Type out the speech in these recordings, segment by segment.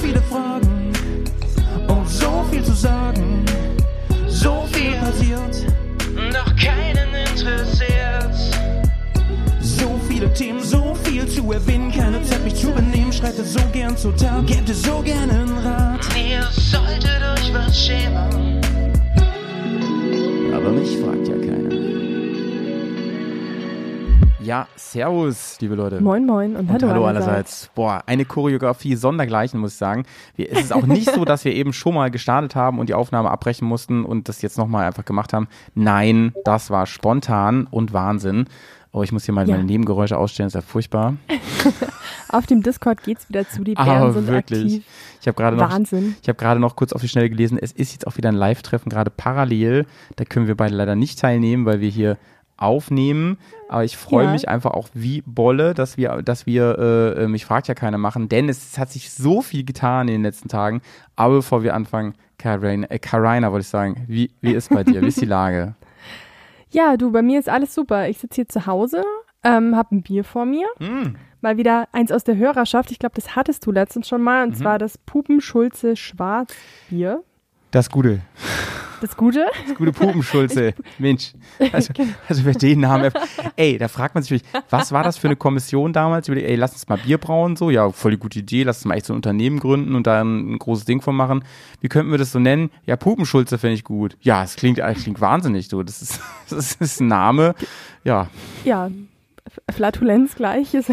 viele Fragen und so viel zu sagen. So viel passiert, doch keinen interessiert. So viele Themen, so viel zu erwähnen, keine Zeit mich zu benehmen. Schreite so gern zur Tat, gäbe so gern einen Rat. Ihr solltet euch was schämen. Aber mich fragt ja servus, liebe Leute. Moin, moin und, Und hallo, hallo allerseits. allerseits. Boah, eine Choreografie sondergleichen, muss ich sagen. Wir, es ist auch nicht so, dass wir eben schon mal gestartet haben und die Aufnahme abbrechen mussten und das jetzt nochmal einfach gemacht haben. Nein, das war spontan und Wahnsinn. Oh, ich muss hier mal Ja. meine Nebengeräusche ausstellen, ist ja furchtbar. Auf dem Discord geht's wieder zu, die Bären Aber sind wirklich. aktiv. Ich habe gerade noch, Wahnsinn. ich habe gerade noch kurz auf die Schnelle gelesen, es ist jetzt auch wieder ein Live-Treffen, gerade parallel. Da können wir beide leider nicht teilnehmen, weil wir hier aufnehmen. Aber ich freue Ja. mich einfach auch wie Bolle, dass wir, dass wir, äh, mich fragt ja keiner machen, denn es hat sich so viel getan in den letzten Tagen. Aber bevor wir anfangen, Karina, äh, Karina wollte ich sagen, wie, wie ist bei dir? Wie ist die Lage? Ja, du, bei mir ist alles super. Ich sitze hier zu Hause, ähm, hab ein Bier vor mir. Hm. Mal wieder eins aus der Hörerschaft. Ich glaube, das hattest du letztens schon mal. Mhm. Und zwar das Pupenschulze Schwarzbier. Das Gute. Das Gute. Das gute Pupenschulze. Mensch. Also, also wer den Namen. Ey, da fragt man sich wirklich, was war das für eine Kommission damals? Überlegt, Ey, lass uns mal Bier brauen, so. Ja, voll die gute Idee. Lass uns mal echt so ein Unternehmen gründen und da ein, ein großes Ding von machen. Wie könnten wir das so nennen? Ja, Pupenschulze finde ich gut. Ja, es klingt, es klingt wahnsinnig, du. Das ist, das ist ein Name. Ja, Ja, Flatulenz gleich. Ist,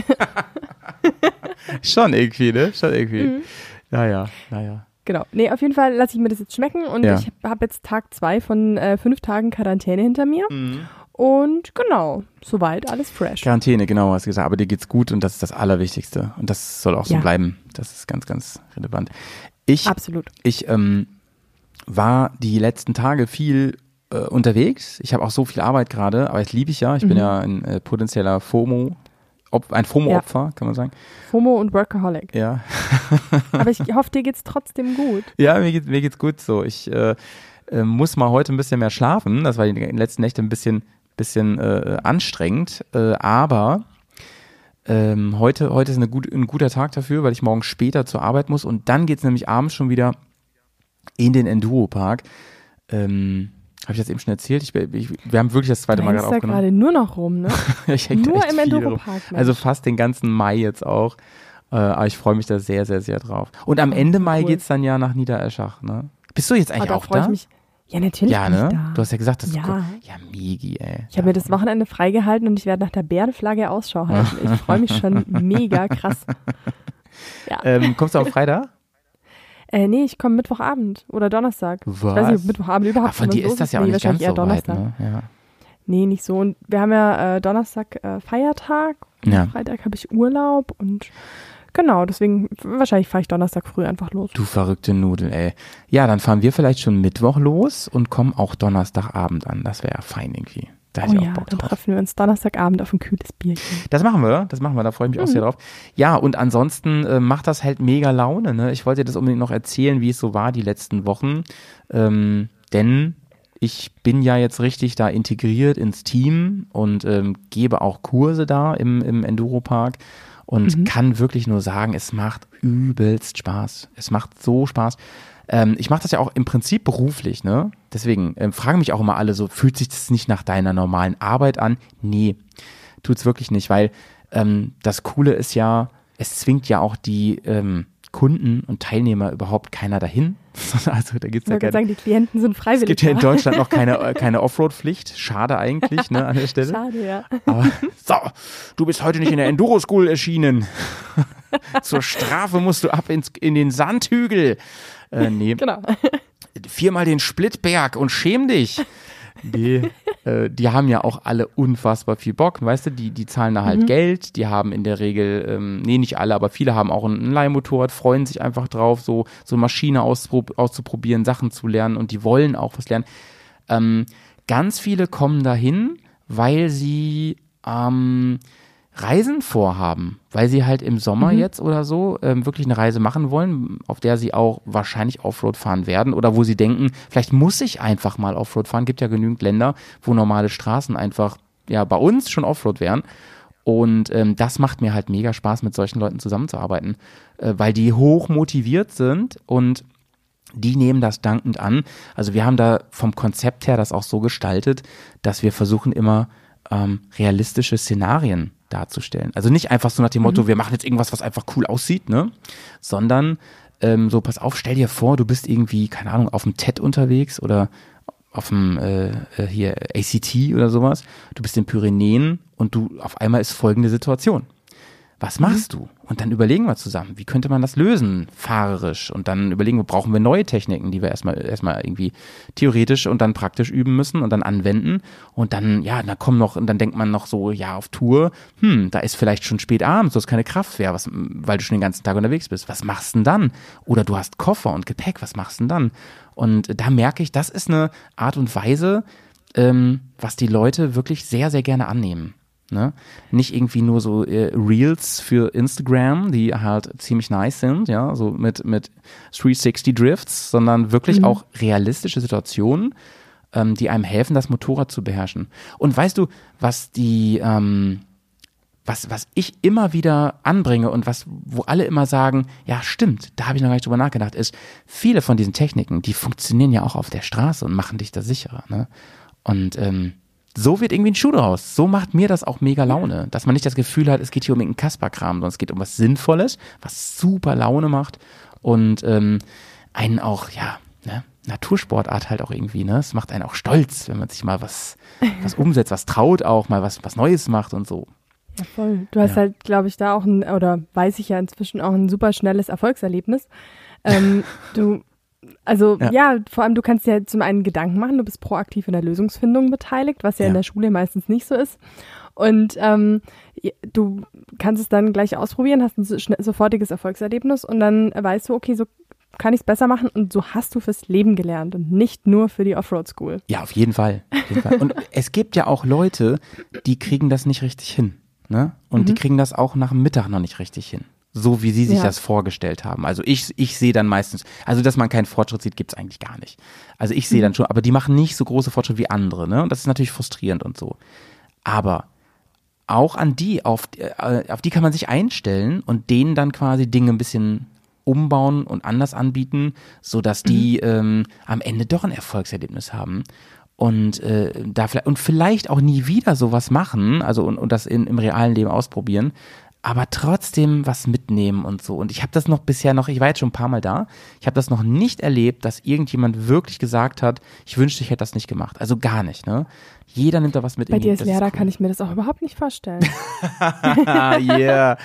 schon irgendwie, ne? Schon irgendwie. Mhm. Naja, naja. Genau. Nee, auf jeden Fall lasse ich mir das jetzt schmecken. Und Ja. ich habe jetzt Tag zwei von äh, fünf Tagen Quarantäne hinter mir. Mhm. Und genau, soweit alles fresh. Quarantäne, genau, hast du gesagt. Aber dir geht's gut und das ist das Allerwichtigste. Und das soll auch so Ja. bleiben. Das ist ganz, ganz relevant. Ich Absolut. Ich ähm, war die letzten Tage viel äh, unterwegs. Ich habe auch so viel Arbeit gerade, aber das liebe ich ja. Ich bin Mhm. ja ein äh, potenzieller FOMO, Op ein FOMO-Opfer, kann man sagen. FOMO und Workaholic. Ja, Aber ich hoffe, dir geht's trotzdem gut. ja mir, geht, mir geht's gut so. Ich äh, äh, muss mal heute ein bisschen mehr schlafen. Das war die letzten Nächte ein bisschen, bisschen äh, anstrengend, äh, aber ähm, heute, heute ist gut, ein guter Tag dafür, weil ich morgen später zur Arbeit muss und dann geht's nämlich abends schon wieder in den Enduro-Park. Ähm, Habe ich das eben schon erzählt? Ich, ich, wir haben wirklich das zweite Mal gerade aufgenommen. gerade nur noch rum, ne? ich Nur im. Enduro-Park. Also fast den ganzen Mai jetzt auch. Äh, aber ich freue mich da sehr, sehr, sehr drauf. Und am Oh, Ende Mai cool. geht's dann ja nach Niedereschach, ne? Bist du jetzt Ah, eigentlich da auch da? Ja, natürlich ja, ne? da. Du hast ja gesagt, dass Ja. du Ja, Migi, ey. Ich habe mir das Wochenende freigehalten und ich werde nach der Bärenflagge Ausschau halten. Ich freue mich schon mega krass. Ja. Ähm, kommst du am Freitag? Äh, nee, ich komme Mittwochabend oder Donnerstag. Was? Ich weiß nicht, Mittwochabend überhaupt Ach, von dir ist das ja auch Nee, nicht ganz so weit, ne? Ja. Nee, nicht so. Und wir haben ja äh, Donnerstag äh, Feiertag. Ja. Freitag habe ich Urlaub und genau, deswegen wahrscheinlich fahre ich Donnerstag früh einfach los. Du verrückte Nudel, ey. Ja, dann fahren wir vielleicht schon Mittwoch los und kommen auch Donnerstagabend an. Das wäre ja fein irgendwie. Da Oh ich auch ja, Bock dann drauf. treffen wir uns Donnerstagabend auf ein kühles Bierchen. Das machen wir, das machen wir, da freue ich mich auch sehr drauf. Ja, und ansonsten äh, macht das halt mega Laune. Ne? Ich wollte dir das unbedingt noch erzählen, wie es so war die letzten Wochen. Ähm, denn ich bin ja jetzt richtig da integriert ins Team und ähm, gebe auch Kurse da im, im Enduro-Park und kann wirklich nur sagen, es macht übelst Spaß. Es macht so Spaß. Ähm, ich mache das ja auch im Prinzip beruflich, ne? Deswegen ähm, fragen mich auch immer alle so, fühlt sich das nicht nach deiner normalen Arbeit an? Nee, tut's wirklich nicht, weil ähm, das Coole ist ja, es zwingt ja auch die ähm, Kunden und Teilnehmer überhaupt keiner dahin. also da gibt's Ich ja gerade sagen, die Klienten sind es freiwillig. gibt ja in. Deutschland noch keine, äh, keine Offroad-Pflicht. Schade eigentlich, ne, an der Stelle. Schade, ja. Aber so, du bist heute nicht in der Enduro School erschienen. Zur Strafe musst du ab ins, in den Sandhügel. Äh, nee, Genau. viermal den Splittberg und schäm dich. Die, äh, die haben ja auch alle unfassbar viel Bock, weißt du, die, die zahlen da halt Geld, die haben in der Regel, ähm, nee, nicht alle, aber viele haben auch ein, Leihmotorrad, freuen sich einfach drauf, so, so eine Maschine auspro- auszuprobieren, Sachen zu lernen und die wollen auch was lernen. Ähm, ganz viele kommen dahin, weil sie ähm, Reisen vorhaben, weil sie halt im Sommer jetzt oder so ähm, wirklich eine Reise machen wollen, auf der sie auch wahrscheinlich Offroad fahren werden oder wo sie denken, vielleicht muss ich einfach mal Offroad fahren. Gibt ja genügend Länder, wo normale Straßen einfach ja bei uns schon Offroad wären. Und ähm, das macht mir halt mega Spaß, mit solchen Leuten zusammenzuarbeiten, äh, weil die hoch motiviert sind und die nehmen das dankend an. Also wir haben da vom Konzept her das auch so gestaltet, dass wir versuchen immer ähm, realistische Szenarien darzustellen. Also nicht einfach so nach dem Motto, mhm. wir machen jetzt irgendwas, was einfach cool aussieht, ne? Sondern ähm, so, pass auf, stell dir vor, du bist irgendwie, keine Ahnung, auf dem TED unterwegs oder auf dem äh, äh hier ACT oder sowas. Du bist in Pyrenäen und du auf einmal ist folgende Situation was machst du? Und dann überlegen wir zusammen, wie könnte man das lösen, fahrerisch? Und dann überlegen wir, brauchen wir neue Techniken, die wir erstmal, erstmal irgendwie theoretisch und dann praktisch üben müssen und dann anwenden. Und dann, ja, da kommen noch, und dann denkt man noch so, ja, auf Tour, hm, da ist vielleicht schon spät abends, du hast keine Kraft mehr, was, weil du schon den ganzen Tag unterwegs bist. Was machst du denn dann? Oder du hast Koffer und Gepäck, was machst du denn dann? Und da merke ich, das ist eine Art und Weise, ähm, was die Leute wirklich sehr, sehr gerne annehmen. Ne? Nicht irgendwie nur so äh, Reels für Instagram, die halt ziemlich nice sind, ja, so mit, mit 360 Drifts, sondern wirklich mhm. auch realistische Situationen, ähm, die einem helfen, das Motorrad zu beherrschen. Und weißt du, was die, ähm, was, was ich immer wieder anbringe und was, wo alle immer sagen, ja, stimmt, da habe ich noch gar nicht drüber nachgedacht, ist, viele von diesen Techniken, die funktionieren ja auch auf der Straße und machen dich da sicherer. Ne? Und ähm, so wird irgendwie ein Schuh draus. So macht mir das auch mega Laune, dass man nicht das Gefühl hat, es geht hier um irgendeinen Kasperkram, sondern es geht um was Sinnvolles, was super Laune macht und ähm, einen auch, ja, ne, Natursportart halt auch irgendwie, ne? Es macht einen auch stolz, wenn man sich mal was, was umsetzt, was traut auch, mal was, was Neues macht und so. Ja, voll. Du hast ja. halt, glaube ich, da auch ein, oder weiß ich ja inzwischen auch ein super schnelles Erfolgserlebnis. Ähm, du also ja. ja. vor allem du kannst dir zum einen Gedanken machen, du bist proaktiv in der Lösungsfindung beteiligt, was ja, ja. in der Schule meistens nicht so ist. Und ähm, du kannst es dann gleich ausprobieren, hast ein sofortiges Erfolgserlebnis und dann weißt du, okay, so kann ich es besser machen und so hast du fürs Leben gelernt und nicht nur für die Offroad School. Ja, auf jeden Fall. Auf jeden Fall. Und es gibt ja auch Leute, die kriegen das nicht richtig hin. Ne? Und mhm. die kriegen das auch nach dem Mittag noch nicht richtig hin so wie sie sich ja. das vorgestellt haben. Also ich, ich sehe dann meistens, also dass man keinen Fortschritt sieht, gibt es eigentlich gar nicht. Also ich sehe mhm. dann schon, aber die machen nicht so große Fortschritte wie andere, ne? Und das ist natürlich frustrierend und so. Aber auch an die, auf, äh, auf die kann man sich einstellen und denen dann quasi Dinge ein bisschen umbauen und anders anbieten, so dass die mhm. ähm, am Ende doch ein Erfolgserlebnis haben und äh, da vielleicht und vielleicht auch nie wieder sowas machen, also und, und das in, im realen Leben ausprobieren, aber trotzdem was mitnehmen und so. Und ich habe das noch bisher noch, ich war jetzt schon ein paar Mal da, ich habe das noch nicht erlebt, dass irgendjemand wirklich gesagt hat, ich wünschte, ich hätte das nicht gemacht. Also gar nicht, ne? Jeder nimmt da was mit. Bei dir als Lehrer cool. kann ich mir das auch überhaupt nicht vorstellen. yeah.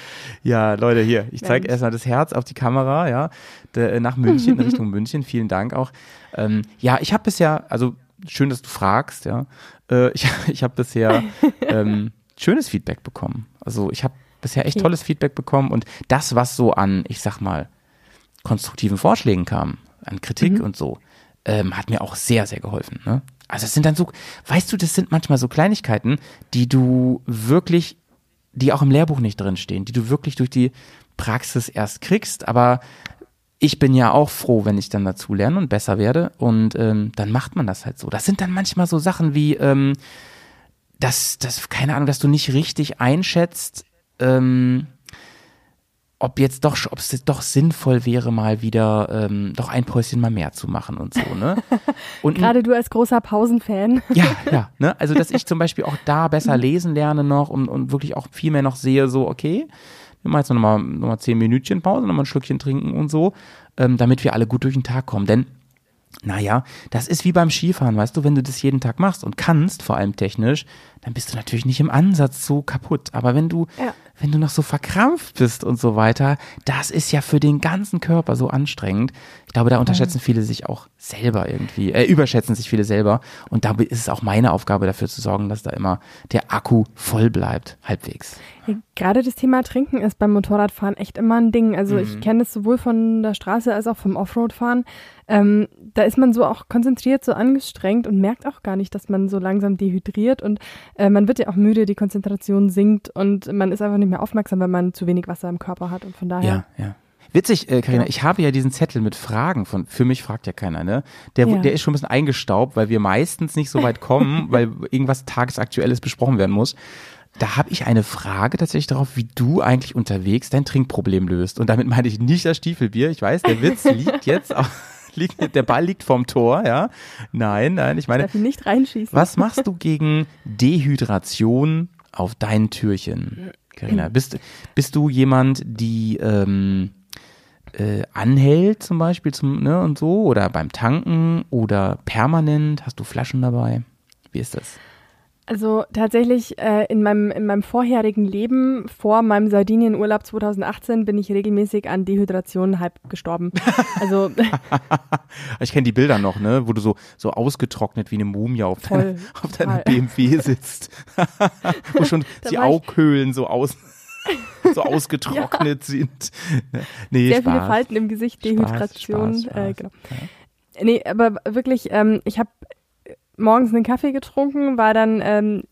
Ja, Leute, hier, ich zeige erstmal das Herz auf die Kamera, ja, de, nach München, Richtung München. Vielen Dank auch. Ähm, ja, ich habe bisher, also schön, dass du fragst, ja. Äh, ich ich habe bisher ähm, schönes Feedback bekommen. Also ich habe bisher echt okay. tolles Feedback bekommen und das, was so an, ich sag mal, konstruktiven Vorschlägen kam, an Kritik mhm. und so, ähm, hat mir auch sehr, sehr geholfen. Ne? Also es sind dann so, weißt du, das sind manchmal so Kleinigkeiten, die du wirklich, die auch im Lehrbuch nicht drinstehen, die du wirklich durch die Praxis erst kriegst, aber ich bin ja auch froh, wenn ich dann dazu lerne und besser werde und ähm, dann macht man das halt so. Das sind dann manchmal so Sachen wie, ähm, dass, dass, keine Ahnung, dass du nicht richtig einschätzt, ähm, ob jetzt doch, ob es doch sinnvoll wäre, mal wieder ähm, doch ein Päuschen mal mehr zu machen und so, ne? Und Gerade du als großer Pausenfan. Ja, ja, ne? Also, dass ich zum Beispiel auch da besser lesen lerne noch und, und wirklich auch viel mehr noch sehe, so, okay, wir machen jetzt nochmal noch mal zehn Minütchen Pause, nochmal ein Schlückchen trinken und so, ähm, damit wir alle gut durch den Tag kommen. Denn naja, das ist wie beim Skifahren, weißt du, wenn du das jeden Tag machst und kannst, vor allem technisch, dann bist du natürlich nicht im Ansatz so kaputt. Aber wenn du, ja. wenn du noch so verkrampft bist und so weiter, das ist ja für den ganzen Körper so anstrengend. Ich glaube, da unterschätzen mhm. viele sich auch selber irgendwie, äh, überschätzen sich viele selber. Und da ist es auch meine Aufgabe, dafür zu sorgen, dass da immer der Akku voll bleibt, halbwegs. Gerade das Thema Trinken ist beim Motorradfahren echt immer ein Ding. Also mhm. ich kenne es sowohl von der Straße als auch vom Offroadfahren. Ähm, da ist man so auch konzentriert, so angestrengt und merkt auch gar nicht, dass man so langsam dehydriert und äh, man wird ja auch müde, die Konzentration sinkt und man ist einfach nicht mehr aufmerksam, wenn man zu wenig Wasser im Körper hat und von daher. Ja, ja. Witzig, äh, Carina, ja. ich habe ja diesen Zettel mit Fragen von, für mich fragt ja keiner, ne? Der, ja. der ist schon ein bisschen eingestaubt, weil wir meistens nicht so weit kommen, weil irgendwas Tagesaktuelles besprochen werden muss. Da habe ich eine Frage tatsächlich darauf, wie du eigentlich unterwegs dein Trinkproblem löst. Und damit meine ich nicht das Stiefelbier. Ich weiß, der Witz liegt jetzt auch. Liegt, der Ball liegt vorm Tor, ja. Nein, nein, ich meine. Darf ich nicht reinschießen. Was machst du gegen Dehydration auf deinen Türchen, Carina? Bist, bist du jemand, die ähm, äh, anhält zum Beispiel zum, ne, und so oder beim Tanken oder permanent? Hast du Flaschen dabei? Wie ist das? Also tatsächlich äh, in, meinem, in meinem vorherigen Leben, vor meinem Sardinienurlaub 2018, bin ich regelmäßig an Dehydration halb gestorben. Also ich kenne die Bilder noch, ne, wo du so so ausgetrocknet wie eine Mumie auf, deiner, auf deiner BMW sitzt, wo schon die Aughöhlen so aus so ausgetrocknet ja. sind. Nee, Sehr Spaß. viele Falten im Gesicht, Dehydration. Spaß, Spaß, Spaß. Äh, genau. Ja. Nee, aber wirklich, ähm, ich habe morgens einen Kaffee getrunken, war dann, ähm,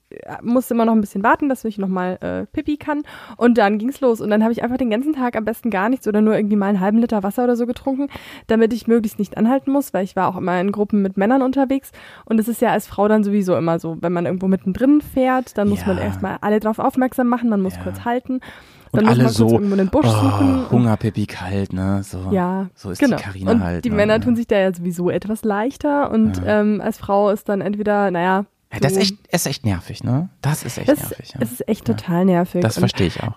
musste immer noch ein bisschen warten, dass ich nochmal äh, Pipi kann. Und dann ging's los. Und dann habe ich einfach den ganzen Tag am besten gar nichts oder nur irgendwie mal einen halben Liter Wasser oder so getrunken, damit ich möglichst nicht anhalten muss, weil ich war auch immer in Gruppen mit Männern unterwegs. Und es ist ja als Frau dann sowieso immer so, wenn man irgendwo mittendrin fährt, dann muss ja. man erstmal alle drauf aufmerksam machen, man muss ja. kurz halten. Dann und alle so oh, Hunger, Pipi, kalt, ne? So, ja, so ist genau. die Karina und halt. Die ne? Männer tun sich da ja sowieso etwas leichter und ja. ähm, als Frau ist dann entweder, naja. Ja, das ist echt, ist echt nervig, ne? Das ist echt das, nervig. Ja. Das ist echt total nervig. Das verstehe ich auch.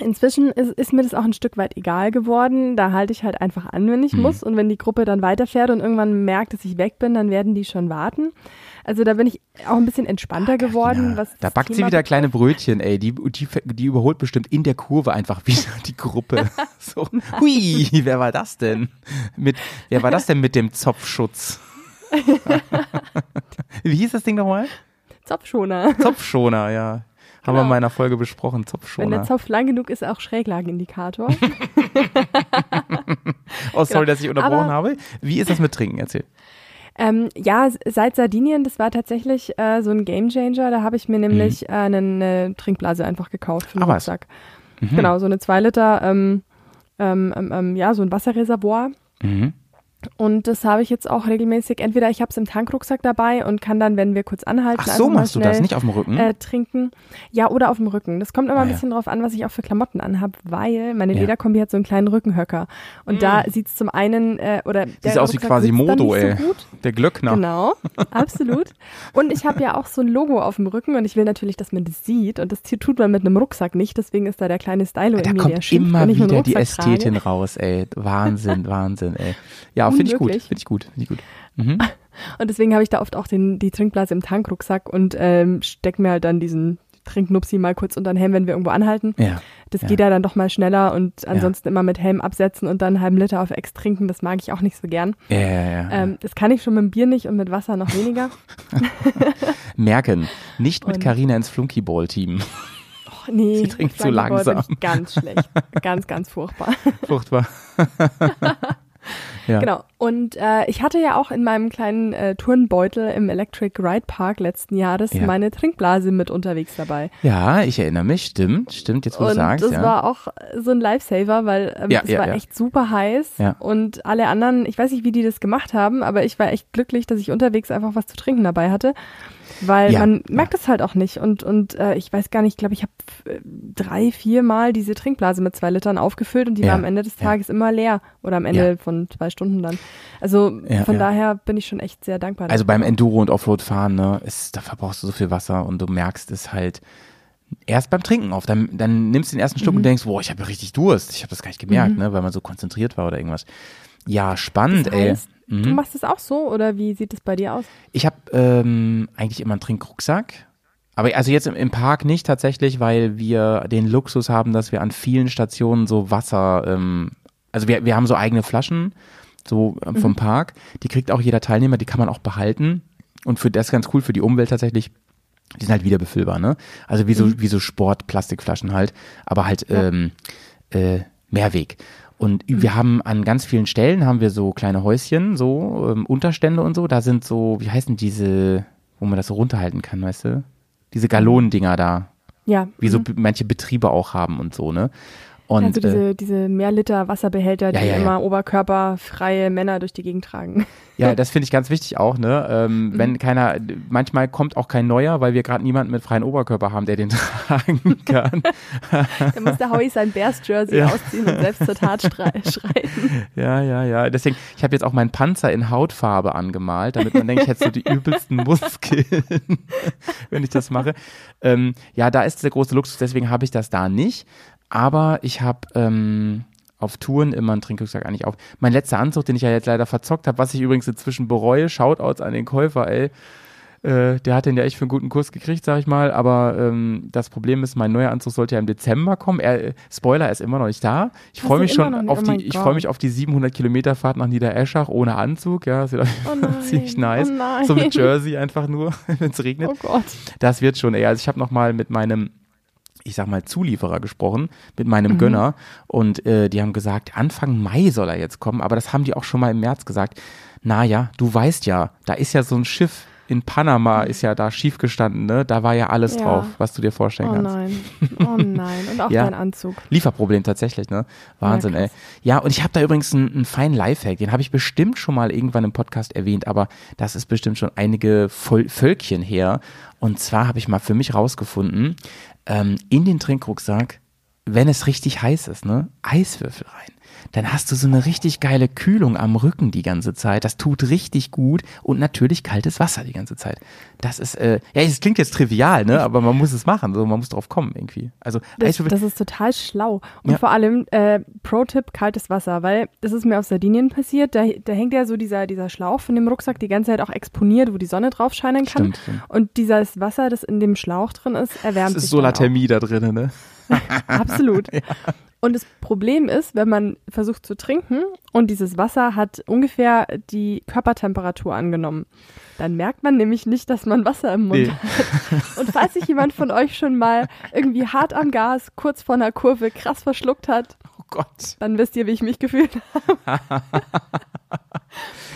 Inzwischen ist, ist, mir das auch ein Stück weit egal geworden. Da halte ich halt einfach an, wenn ich mhm. muss. Und wenn die Gruppe dann weiterfährt und irgendwann merkt, dass ich weg bin, dann werden die schon warten. Also da bin ich auch ein bisschen entspannter geworden. Was da backt Thema sie wieder betrifft. kleine Brötchen, ey. Die, die, die überholt bestimmt in der Kurve einfach wieder die Gruppe. so, hui, wer war das denn? Mit, wer war das denn mit dem Zopfschutz? Wie hieß das Ding nochmal? Zopfschoner. Zopfschoner, ja. Genau. Haben wir genau. in meiner Folge besprochen, Zopfschoner. Wenn der Zopf lang genug ist, auch Schräglagenindikator. oh, sorry, genau. dass ich unterbrochen Aber habe. Wie ist das mit Trinken? Erzähl. Ähm, ja, seit Sardinien, das war tatsächlich äh, so ein Gamechanger. Da habe ich mir nämlich mhm. äh, eine, eine, Trinkblase einfach gekauft für den ah, Rucksack. Mhm. Genau, so eine 2 Liter, ähm, ähm, ähm, ähm, ja, so ein Wasserreservoir. Mhm. Und das habe ich jetzt auch regelmäßig. Entweder ich habe es im Tankrucksack dabei und kann dann, wenn wir kurz anhalten, Ach so, machst schnell, du das nicht auf dem Rücken? Äh, trinken. Ja, oder auf dem Rücken. Das kommt immer ah, ein bisschen ja. drauf an, was ich auch für Klamotten anhab, weil meine ja. Lederkombi hat so einen kleinen Rückenhöcker. Und mm. da sieht es zum einen, äh, oder Sieht aus wie quasi Modo, ey. So der Glöckner. Genau, absolut. und ich habe ja auch so ein Logo auf dem Rücken und ich will natürlich, dass man das sieht. Und das tut man mit einem Rucksack nicht. Deswegen ist da der kleine Stylo da in mir, kommt der schimpft, immer wieder die Ästhetin trage. raus, ey. Wahnsinn, Wahnsinn, ey. Ja, finde ich gut, finde ich gut finde ich gut. Mhm. Und deswegen habe ich da oft auch den, die Trinkblase im Tankrucksack und ähm, stecke mir halt dann diesen Trinknupsi mal kurz unter den Helm, wenn wir irgendwo anhalten. Ja. Das ja. geht ja dann doch mal schneller und ansonsten ja. immer mit Helm absetzen und dann einen halben Liter auf Ex trinken, das mag ich auch nicht so gern. Ja, ja, ja. Ähm, das kann ich schon mit dem Bier nicht und mit Wasser noch weniger. Merken, nicht mit Carina ins Flunkyball-Team. Oh, nee, Sie trinkt zu langsam. ganz schlecht. ganz, ganz furchtbar. Furchtbar. Ja. Genau. Und äh, ich hatte ja auch in meinem kleinen äh, Turnbeutel im Electric Ride Park letzten Jahres ja. meine Trinkblase mit unterwegs dabei. Ja, ich erinnere mich, stimmt, stimmt, jetzt wo du sagst. Das ja. war auch so ein Lifesaver, weil ähm, ja, es war echt super heiß und alle anderen, ich weiß nicht, wie die das gemacht haben, aber ich war echt glücklich, dass ich unterwegs einfach was zu trinken dabei hatte. Weil ja, man merkt es halt auch nicht. Und, und äh, ich weiß gar nicht, ich glaube, ich habe äh, drei, vier Mal diese Trinkblase mit zwei Litern aufgefüllt und die ja, war am Ende des Tages immer leer. Oder am Ende von zwei Stunden dann. Also von daher bin ich schon echt sehr dankbar. Also beim Enduro und Offroad-Fahren, ne, ist, da verbrauchst du so viel Wasser und du merkst es halt erst beim Trinken auf. Dann, dann nimmst du den ersten Schluck mhm. und denkst, boah, ich habe richtig Durst. Ich habe das gar nicht gemerkt, mhm. ne, weil man so konzentriert war oder irgendwas. Ja, spannend, das heißt, ey. Mhm. Du machst es auch so oder wie sieht es bei dir aus? Ich habe ähm, eigentlich immer einen Trinkrucksack. Aber also jetzt im, im, Park nicht tatsächlich, weil wir den Luxus haben, dass wir an vielen Stationen so Wasser, ähm, also wir, wir haben so eigene Flaschen, so ähm, vom mhm. Park. Die kriegt auch jeder Teilnehmer, die kann man auch behalten. Und für das ganz cool für die Umwelt tatsächlich. Die sind halt wieder befüllbar, ne? Also wie so, mhm. wie so Sport-Plastikflaschen halt, aber halt ja. ähm, äh, Mehrweg. Und mhm. wir haben an ganz vielen Stellen haben wir so kleine Häuschen, so ähm, Unterstände und so. Da sind so, wie heißen diese, wo man das so runterhalten kann, weißt du? Diese Galonendinger da. Ja. Wie mhm. so manche Betriebe auch haben und so, ne? Und, also diese, äh, diese Mehrliter Wasserbehälter, die ja, ja, immer oberkörperfreie Männer durch die Gegend tragen. Ja, das finde ich ganz wichtig auch, ne? Ähm, mhm. Wenn keiner, manchmal kommt auch kein neuer, weil wir gerade niemanden mit freien Oberkörper haben, der den tragen kann. Dann muss der Howie sein Bears-Jersey ja. ausziehen und selbst zur Tat schreiten. Ja, ja, ja. Deswegen, ich habe jetzt auch meinen Panzer in Hautfarbe angemalt, damit man denkt, ich hätte so die übelsten Muskeln, wenn ich das mache. Ähm, ja, da ist der große Luxus, deswegen habe ich das da nicht. Aber ich habe ähm, auf Touren immer einen Trinkrucksack eigentlich auf. Mein letzter Anzug, den ich ja jetzt leider verzockt habe, was ich übrigens inzwischen bereue, Shoutouts an den Käufer, ey. Äh, der hat den ja echt für einen guten Kurs gekriegt, sag ich mal. Aber ähm, das Problem ist, mein neuer Anzug sollte ja im Dezember kommen. Er, Spoiler, ist immer noch nicht da. Ich freue mich schon auf oh die, ich freue mich auf die 700 Kilometer Fahrt nach Niedereschach ohne Anzug. Ja, das wird oh ziemlich nice. Oh so mit Jersey einfach nur, wenn es regnet. Oh Gott. Das wird schon, ey. Also ich habe noch mal mit meinem ich sag mal, Zulieferer gesprochen mit meinem mhm. Gönner und äh, die haben gesagt, Anfang Mai soll er jetzt kommen, aber das haben die auch schon mal im März gesagt. Naja, du weißt ja, da ist ja so ein Schiff in Panama ist ja da schief gestanden, ne? Da war ja alles ja. drauf, was du dir vorstellen oh kannst. Oh nein, oh nein. Und auch ja. dein Anzug. Lieferproblem tatsächlich, ne? Wahnsinn, ja, ey. Ja, und ich habe da übrigens einen, einen feinen Lifehack, den habe ich bestimmt schon mal irgendwann im Podcast erwähnt, aber das ist bestimmt schon einige Völkchen her. Und zwar habe ich mal für mich rausgefunden, ähm, in den Trinkrucksack, wenn es richtig heiß ist, ne, Eiswürfel rein dann hast du so eine richtig geile Kühlung am Rücken die ganze Zeit. Das tut richtig gut und natürlich kaltes Wasser die ganze Zeit. Das ist, äh, ja, es klingt jetzt trivial, ne, aber man muss es machen, so, man muss drauf kommen irgendwie. Also, das, das ist total schlau. Und ja. vor allem, äh, Pro-Tipp, kaltes Wasser, weil das ist mir auf Sardinien passiert, da, da hängt ja so dieser, dieser Schlauch von dem Rucksack die ganze Zeit auch exponiert, wo die Sonne drauf scheinen kann. Stimmt, stimmt. Und dieses Wasser, das in dem Schlauch drin ist, erwärmt sich. Das ist Solarthermie da drinnen, ne? Absolut. ja. Und das Problem ist, wenn man versucht zu trinken und dieses Wasser hat ungefähr die Körpertemperatur angenommen, dann merkt man nämlich nicht, dass man Wasser im Mund nee. hat. Und falls sich jemand von euch schon mal irgendwie hart am Gas, kurz vor einer Kurve krass verschluckt hat, oh Gott. dann wisst ihr, wie ich mich gefühlt habe.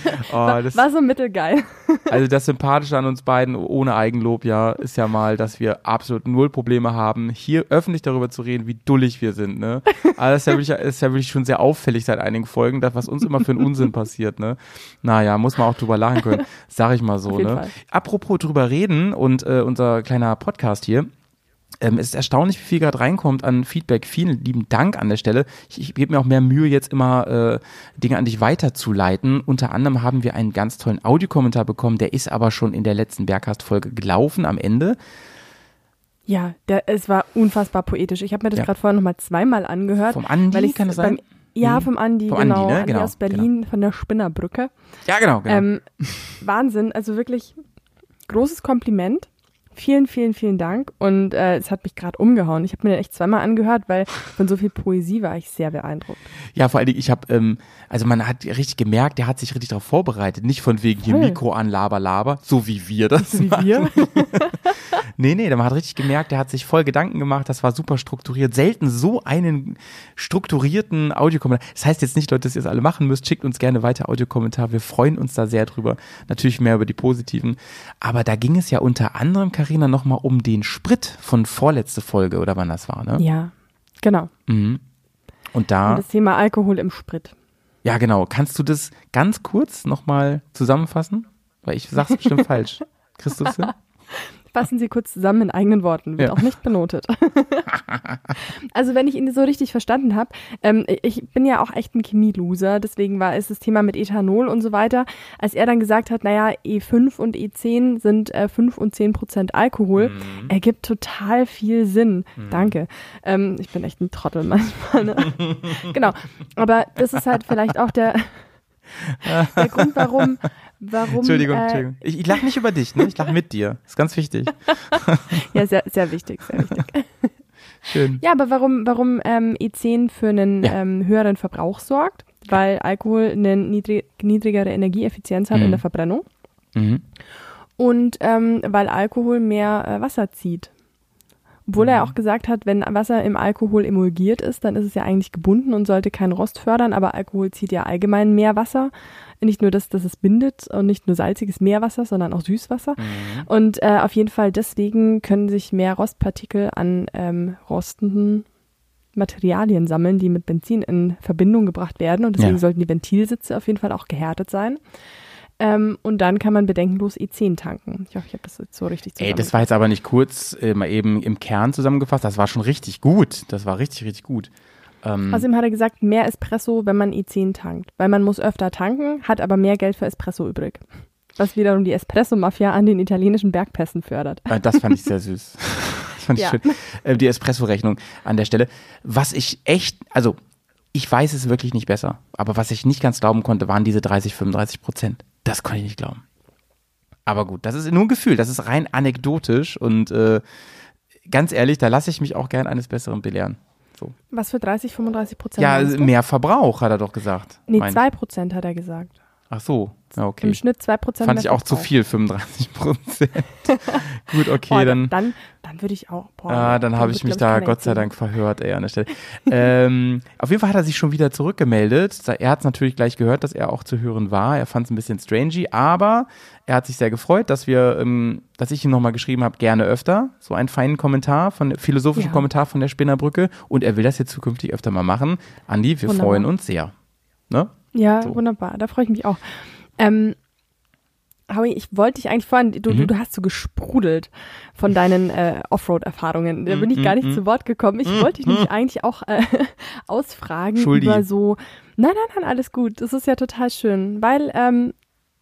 Oh, war, war, so mittelgeil. Also das Sympathische an uns beiden, ohne Eigenlob, ja, ist ja mal, dass wir absolut null Probleme haben, hier öffentlich darüber zu reden, wie dullig wir sind, ne? Also das ist ja wirklich, ist ja wirklich schon sehr auffällig seit einigen Folgen, das, was uns immer für einen Unsinn passiert, ne? Naja, muss man auch drüber lachen können, sag ich mal so, ne? Fall. Apropos drüber reden und äh, unser kleiner Podcast hier, ähm, es ist erstaunlich, wie viel gerade reinkommt an Feedback. Vielen lieben Dank an der Stelle. Ich, ich gebe mir auch mehr Mühe, jetzt immer äh, Dinge an dich weiterzuleiten. Unter anderem haben wir einen ganz tollen Audiokommentar bekommen, der ist aber schon in der letzten Bergcast-Folge gelaufen am Ende. Ja, der, es war unfassbar poetisch. Ich habe mir das ja. gerade vorher nochmal zweimal angehört. Vom Andi, weil kann das sein? Beim, ja, mhm. vom Andi, vom genau. Andi, ne? genau. aus Berlin, genau. von der Spinnerbrücke. Ja, genau. genau. Ähm, Wahnsinn, also wirklich großes Kompliment. Vielen, vielen, vielen Dank. Und äh, es hat mich gerade umgehauen. Ich habe mir den echt zweimal angehört, weil von so viel Poesie war ich sehr beeindruckt. Ja, vor allen Dingen, ich habe, ähm, also man hat richtig gemerkt, der hat sich richtig darauf vorbereitet. Nicht von wegen hier Mikro an, Laber, Laber, so wie wir das so wie machen. wir? nee, nee, man hat richtig gemerkt, der hat sich voll Gedanken gemacht. Das war super strukturiert. Selten so einen strukturierten Audiokommentar. Das heißt jetzt nicht, Leute, dass ihr es alle machen müsst. Schickt uns gerne weiter Audiokommentar. Wir freuen uns da sehr drüber. Natürlich mehr über die positiven. Aber da ging es ja unter anderem, Karina nochmal um den Sprit von vorletzte Folge oder wann das war, ne? Ja, genau. Mhm. Und da. Und das Thema Alkohol im Sprit. Ja, genau. Kannst du das ganz kurz nochmal zusammenfassen? Weil ich sag's bestimmt falsch. Christus? Fassen Sie kurz zusammen in eigenen Worten, wird ja. auch nicht benotet. also wenn ich ihn so richtig verstanden habe, ähm, ich bin ja auch echt ein Chemie-Loser, deswegen war es das Thema mit Ethanol und so weiter. Als er dann gesagt hat, naja, E5 und E10 sind äh, 5 und 10 Prozent Alkohol, mhm. ergibt total viel Sinn. Mhm. Danke. Ähm, ich bin echt ein Trottel manchmal. Ne? genau. Aber das ist halt vielleicht auch der, der Grund, warum warum. Entschuldigung, äh, Entschuldigung. Ich, ich lache nicht über dich, ne? Ich lache mit dir. Ist ganz wichtig. ja, sehr, sehr wichtig, sehr wichtig. Schön. Ja, aber warum, warum ähm, E10 für einen ja. ähm, höheren Verbrauch sorgt? Weil Alkohol eine niedrig, niedrigere Energieeffizienz hat mhm. in der Verbrennung. Mhm. Und ähm, weil Alkohol mehr äh, Wasser zieht. Obwohl mhm. er auch gesagt hat, wenn Wasser im Alkohol emulgiert ist, dann ist es ja eigentlich gebunden und sollte keinen Rost fördern, aber Alkohol zieht ja allgemein mehr Wasser. Nicht nur, dass, dass es bindet und nicht nur salziges Meerwasser, sondern auch Süßwasser. Mhm. Und äh, auf jeden Fall deswegen können sich mehr Rostpartikel an ähm, rostenden Materialien sammeln, die mit Benzin in Verbindung gebracht werden. Und deswegen Ja. sollten die Ventilsitze auf jeden Fall auch gehärtet sein. Ähm, und dann kann man bedenkenlos E10 tanken. Ich hoffe, ich habe das jetzt so richtig Ey, das war jetzt aber nicht kurz äh, mal eben im Kern zusammengefasst. Das war schon richtig gut. Das war richtig, richtig gut. Ähm, Außerdem hat er gesagt, mehr Espresso, wenn man E10 tankt. Weil man muss öfter tanken, hat aber mehr Geld für Espresso übrig. Was wiederum die Espresso-Mafia an den italienischen Bergpässen fördert. Äh, Das fand ich sehr süß. Das fand ich Ja. schön. Äh, Die Espresso-Rechnung an der Stelle. Was ich echt, also ich weiß es wirklich nicht besser, aber was ich nicht ganz glauben konnte, waren diese 30, 35 Prozent. Das konnte ich nicht glauben. Aber gut, das ist nur ein Gefühl, das ist rein anekdotisch und äh, ganz ehrlich, da lasse ich mich auch gern eines Besseren belehren. So. Was für 30, 35 Prozent? Ja, mehr Verbrauch, hat er doch gesagt. Nee, Mein- 2 Prozent hat er gesagt. Ach so, okay. Im Schnitt 2 Prozent. Fand ich auch zu viel, 35 Prozent. Gut, okay, Oh, dann. dann, dann würde ich auch. Boah, Ah, dann habe wird, ich mich da Gott sei. Dank verhört, ey, an der Stelle. ähm, auf jeden Fall hat er sich schon wieder zurückgemeldet. Er hat es natürlich gleich gehört, dass er auch zu hören war. Er fand es ein bisschen strangey, aber er hat sich sehr gefreut, dass wir, ähm, dass ich ihm nochmal geschrieben habe, gerne öfter. So einen feinen Kommentar, von philosophischen Ja. Kommentar von der Spinnerbrücke. Und er will das jetzt zukünftig öfter mal machen. Andi, wir Wunderbar. freuen uns sehr. Ne? Ja, So. wunderbar. Da freue ich mich auch. Ähm, Howie, ich wollte dich eigentlich vorhin, du, Mhm. du, hast so gesprudelt von deinen äh, Offroad-Erfahrungen. Da bin ich gar nicht mm, zu Wort gekommen. Ich wollte dich nämlich eigentlich auch äh, ausfragen Schuldi. über so, nein, nein, nein, alles gut. Das ist ja total schön, weil ähm,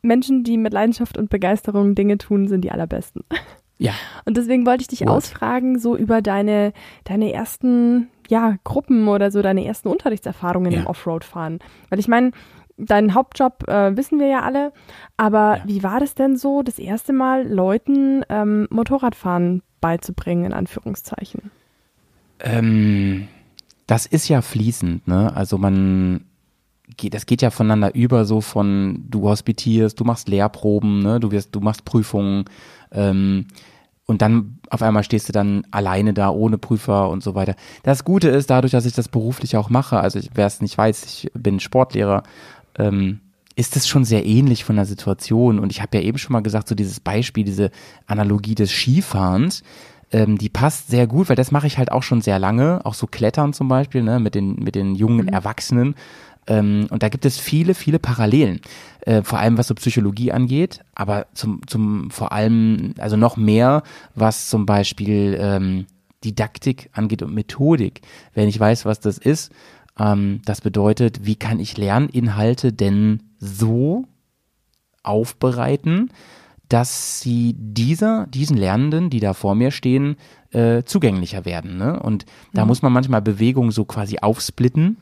Menschen, die mit Leidenschaft und Begeisterung Dinge tun, sind die allerbesten. Ja. Und deswegen wollte ich dich What? ausfragen, so über deine, deine ersten, ja, Gruppen oder so deine ersten Unterrichtserfahrungen Ja. im Offroad-Fahren. Weil ich meine, deinen Hauptjob äh, wissen wir ja alle, aber Ja. wie war das denn so, das erste Mal Leuten ähm, Motorradfahren beizubringen, in Anführungszeichen? Ähm, das ist ja fließend, ne? Also man geht, das geht ja voneinander über, so von du hospitierst, du machst Lehrproben, ne? Du wirst, du machst Prüfungen, ähm, und dann auf einmal stehst du dann alleine da ohne Prüfer und so weiter. Das Gute ist, dadurch, dass ich das beruflich auch mache, also ich, wer es nicht weiß, ich bin Sportlehrer, ähm, ist es schon sehr ähnlich von der Situation. Und ich habe ja eben schon mal gesagt, so dieses Beispiel, diese Analogie des Skifahrens, ähm, die passt sehr gut, weil das mache ich halt auch schon sehr lange, auch so Klettern zum Beispiel, ne, mit den, mit den jungen Erwachsenen. Ähm, und da gibt es viele, viele Parallelen, äh, vor allem was so Psychologie angeht, aber zum, zum vor allem, also noch mehr, was zum Beispiel ähm, Didaktik angeht und Methodik. Wenn ich weiß, was das ist, ähm, das bedeutet, wie kann ich Lerninhalte denn so aufbereiten, dass sie dieser, diesen Lernenden, die da vor mir stehen, äh, zugänglicher werden. Ne? Und da muss man manchmal Bewegung so quasi aufsplitten.